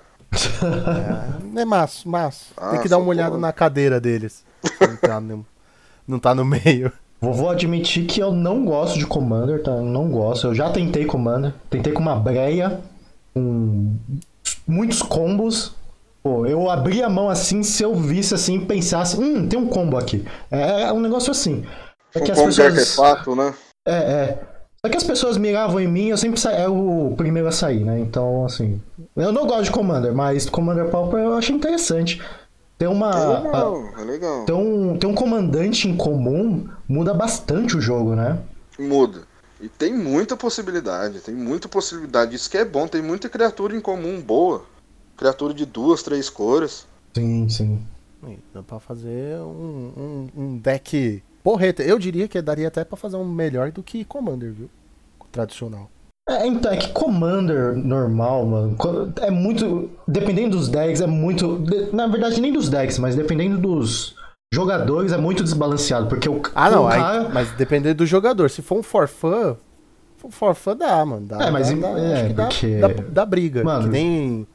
É, (laughs) é maço, maço. Tem Ah, que dar uma olhada porra. na cadeira deles. Não tá no, (laughs) não tá no meio. Vou, admitir que eu não gosto de Commander, tá? Eu Não gosto. Eu já tentei Commander. Tentei com uma breia, com muitos combos. Pô, eu abri a mão assim, se eu visse assim, pensasse, hum, tem um combo aqui. É, é um negócio assim. É que Um as combo de pessoas. artefato, né? É, é. Só que as pessoas miravam em mim, eu sempre sa... era o primeiro a sair, né? Então, assim. Eu não gosto de Commander, mas Commander Pauper eu achei interessante. Tem uma. É legal, é legal. Ter um, ter um comandante em comum muda bastante o jogo, né? Muda. E tem muita possibilidade, tem muita possibilidade. Isso que é bom, tem muita criatura em comum boa. Criatura de duas, três cores. Sim, sim. Dá pra fazer um, um, um deck porreta. Eu diria que daria até pra fazer um melhor do que Commander, viu? Tradicional. É, então, é que Commander normal, mano, é muito. Dependendo dos decks, é muito. Na verdade, nem dos decks, mas dependendo dos jogadores, é muito desbalanceado. Porque o, Ah, não, o aí- cara. mas dependendo do jogador. Se for um forfã, for forfã dá, mano. Dá, É, mas dá, é, acho que dá, porque- dá, dá briga. Mano- que nem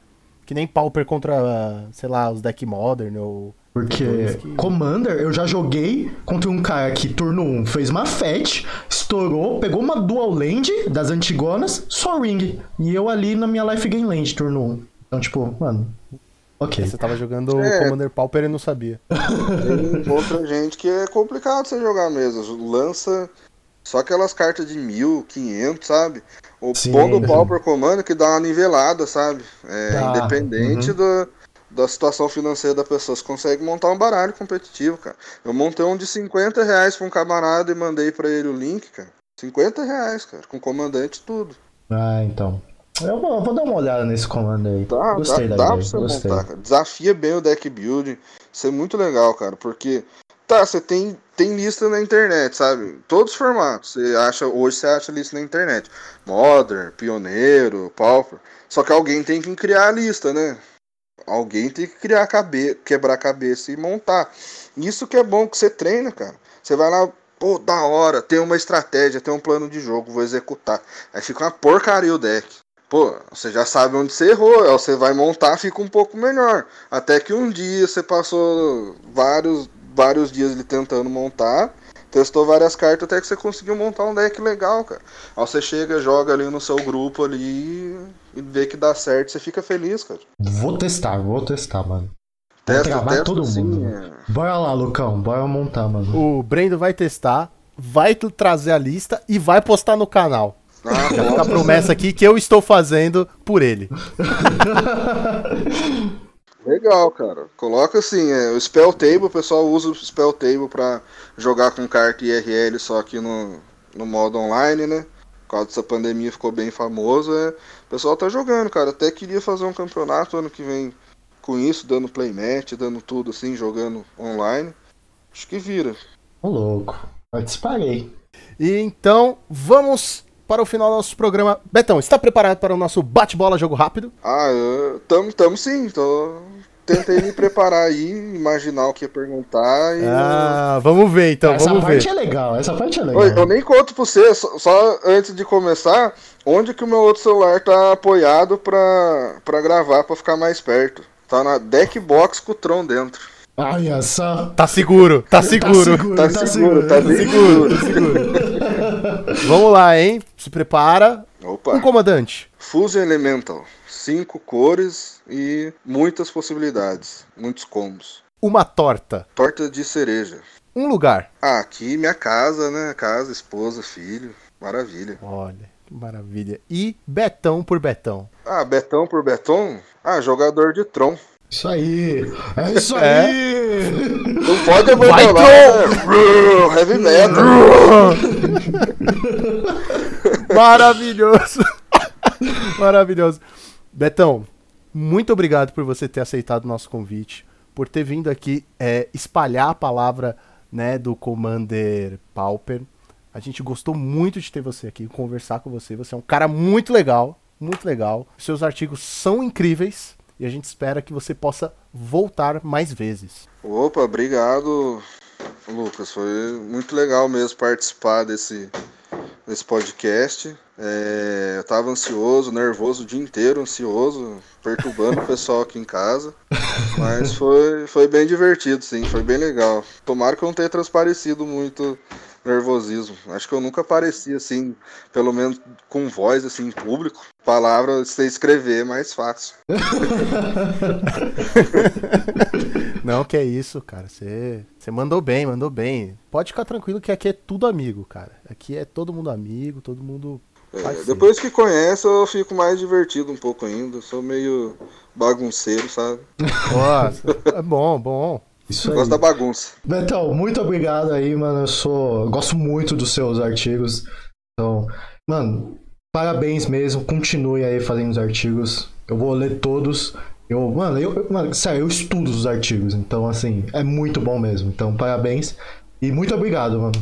que nem Pauper contra, sei lá, os deck Modern ou Porque dois que- Commander, eu já joguei contra um cara que turno 1 fez uma fetch, estourou, pegou uma dual land das antigonas, só ring. E eu ali na minha life gain land, turno 1. Então, tipo, mano. Ok. você tava jogando É. Commander Pauper e não sabia. Tem (laughs) outra gente que é complicado você jogar mesmo. Lança só aquelas cartas de mil, quinhentos, sabe? O Sim. bom do Pauper Commander é que dá uma nivelada, sabe? É, independente uhum. da, da situação financeira da pessoa. Você consegue montar um baralho competitivo, cara. Eu montei um de 50 reais pra um camarada e mandei pra ele o link, cara. 50 reais, cara, com comandante e tudo. Ah, então. Eu vou, eu vou dar uma olhada nesse Commander aí. Dá, gostei dá, da dá ideia, pra você gostei. montar, cara. Desafia bem o deck building. Isso é muito legal, cara, porque tá, você tem, tem lista na internet, sabe? Todos os formatos. Você acha, hoje você acha lista na internet. Modern, Pioneiro, Pauper. Só que alguém tem que criar a lista, né? Alguém tem que criar cabeça, quebrar a cabeça e montar. Isso que é bom que você treina, cara. Você vai lá, pô, da hora, tem uma estratégia, tem um plano de jogo, vou executar. Aí fica uma porcaria o deck. Pô, você já sabe onde você errou, aí você vai montar, fica um pouco melhor. Até que um dia você passou vários, vários dias ali tentando montar, testou várias cartas até que você conseguiu montar um deck legal, cara. Aí você chega, joga ali no seu grupo ali e vê que dá certo, você fica feliz, cara. Vou testar, vou testar, mano. Vou Testa, travar testa todo mundo. é. Bora lá, Lucão, bora montar, mano. O Brendo vai testar, vai trazer a lista e vai postar no canal. Ah, Já fica a promessa aqui que eu estou fazendo por ele. (laughs) Legal, cara. Coloca assim, é, o Spell Table, o pessoal usa o Spell Table pra jogar com carta IRL só aqui no, no modo online, né? Por causa dessa pandemia ficou bem famoso. É. O pessoal tá jogando, cara. Até queria fazer um campeonato ano que vem com isso, dando playmatch, dando tudo assim, jogando online. Acho que vira. Ô louco, participarei. E então, vamos para o final do nosso programa. Betão, está preparado para o nosso bate-bola jogo rápido? Ah, eu, tamo, tamo sim. Tô, tentei me preparar aí, imaginar o que ia perguntar. E Ah, vamos ver então, essa vamos parte ver. é legal, essa parte é legal. Oi, eu nem conto pra você, só, só antes de começar, onde que o meu outro celular tá apoiado pra, pra gravar, pra ficar mais perto. Tá na deck box com o Tron dentro. Olha só. Tá seguro, tá seguro. Tá, seguro, tá bem seguro, seguro. Vamos lá, hein? Se prepara. Opa, Um comandante. Fusion Elemental. Cinco cores e muitas possibilidades, muitos combos. Uma torta. Torta de cereja. Um lugar. Ah, aqui minha casa, né? Casa, esposa, filho. Maravilha. Olha, que maravilha. E Betão por Betão. Ah, Betão por Beton? Ah, jogador de Tron. Isso aí. É isso É. aí. Não pode abandonar. né? Heavy metal. (laughs) Maravilhoso. (laughs) Maravilhoso. Betão, muito obrigado por você ter aceitado o nosso convite, por ter vindo aqui é, espalhar a palavra né, do Commander Pauper. A gente gostou muito de ter você aqui, conversar com você. Você é um cara muito legal, muito legal. Seus artigos são incríveis e a gente espera que você possa voltar mais vezes. Opa, obrigado, Lucas. Foi muito legal mesmo participar desse, desse podcast. É, eu tava ansioso, nervoso o dia inteiro, ansioso, perturbando o pessoal aqui em casa. Mas foi, foi bem divertido, sim, foi bem legal. Tomara que eu não tenha transparecido muito nervosismo. Acho que eu nunca apareci assim, pelo menos com voz assim em público. Palavra você escrever é mais fácil. (laughs) Não, que é isso, cara. Você você mandou bem, mandou bem. Pode ficar tranquilo que aqui é tudo amigo, cara. Aqui é todo mundo amigo, todo mundo. É, depois que conhece, eu fico mais divertido um pouco ainda. Eu sou meio bagunceiro, sabe? (laughs) Nossa, é bom, bom. Isso Eu aí. gosto da bagunça. Betão, muito obrigado aí, mano. Eu sou. eu gosto muito dos seus artigos. Então, mano, parabéns mesmo. Continue aí fazendo os artigos. Eu vou ler todos. Eu, mano, eu, mano, sério, eu estudo os artigos. Então, assim, é muito bom mesmo. Então, parabéns. E muito obrigado, mano.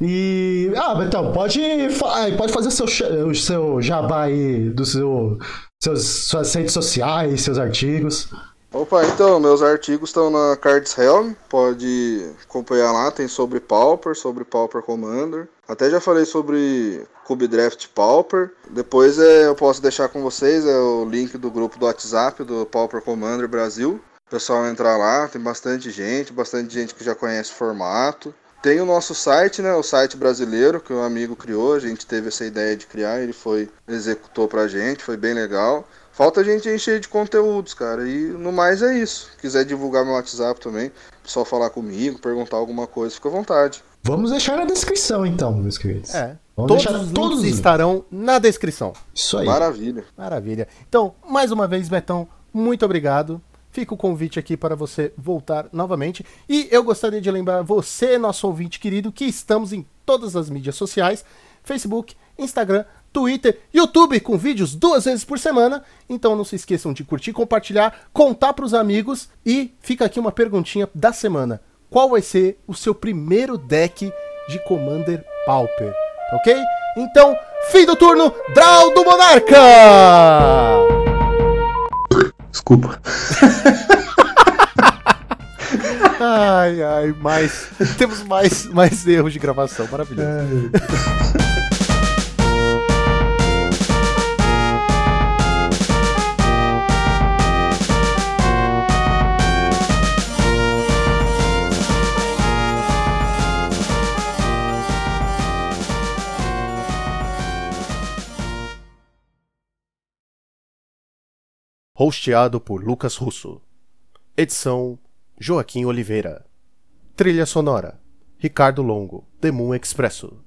E. Ah, Betão, pode, fa- pode fazer seu, o seu jabá aí do seu, seus, suas redes sociais, seus artigos. Opa, então, meus artigos estão na Cards Helm, pode acompanhar lá, tem sobre Pauper, sobre Pauper Commander. Até já falei sobre Cube Draft Pauper. Depois é, eu posso deixar com vocês é o link do grupo do WhatsApp do Pauper Commander Brasil. O pessoal entrar lá, tem bastante gente, bastante gente que já conhece o formato. Tem o nosso site, né? O site brasileiro que um amigo criou. A gente teve essa ideia de criar, ele foi executou pra gente, foi bem legal. Falta a gente encher de conteúdos, cara. E no mais é isso. Quiser divulgar meu WhatsApp também, só falar comigo, perguntar alguma coisa, fica à vontade. Vamos deixar na descrição, então, meus queridos. É. Vamos Todos todos estarão na descrição. Isso aí. Maravilha. Maravilha. Então, mais uma vez, Betão, muito obrigado. Fica o convite aqui para você voltar novamente. E eu gostaria de lembrar você, nosso ouvinte querido, que estamos em todas as mídias sociais: Facebook, Instagram, Twitter, YouTube, com vídeos duas vezes por semana. Então não se esqueçam de curtir, compartilhar, contar para os amigos. E fica aqui uma perguntinha da semana: qual vai ser o seu primeiro deck de Commander Pauper? Ok? Então, fim do turno, Draw do Monarca! Desculpa. (laughs) Ai, ai, mais. Temos mais, mais erros de gravação. Maravilhoso. Hosteado por Lucas Russo. Edição Joaquim Oliveira. Trilha sonora Ricardo Longo, The Moon Expresso.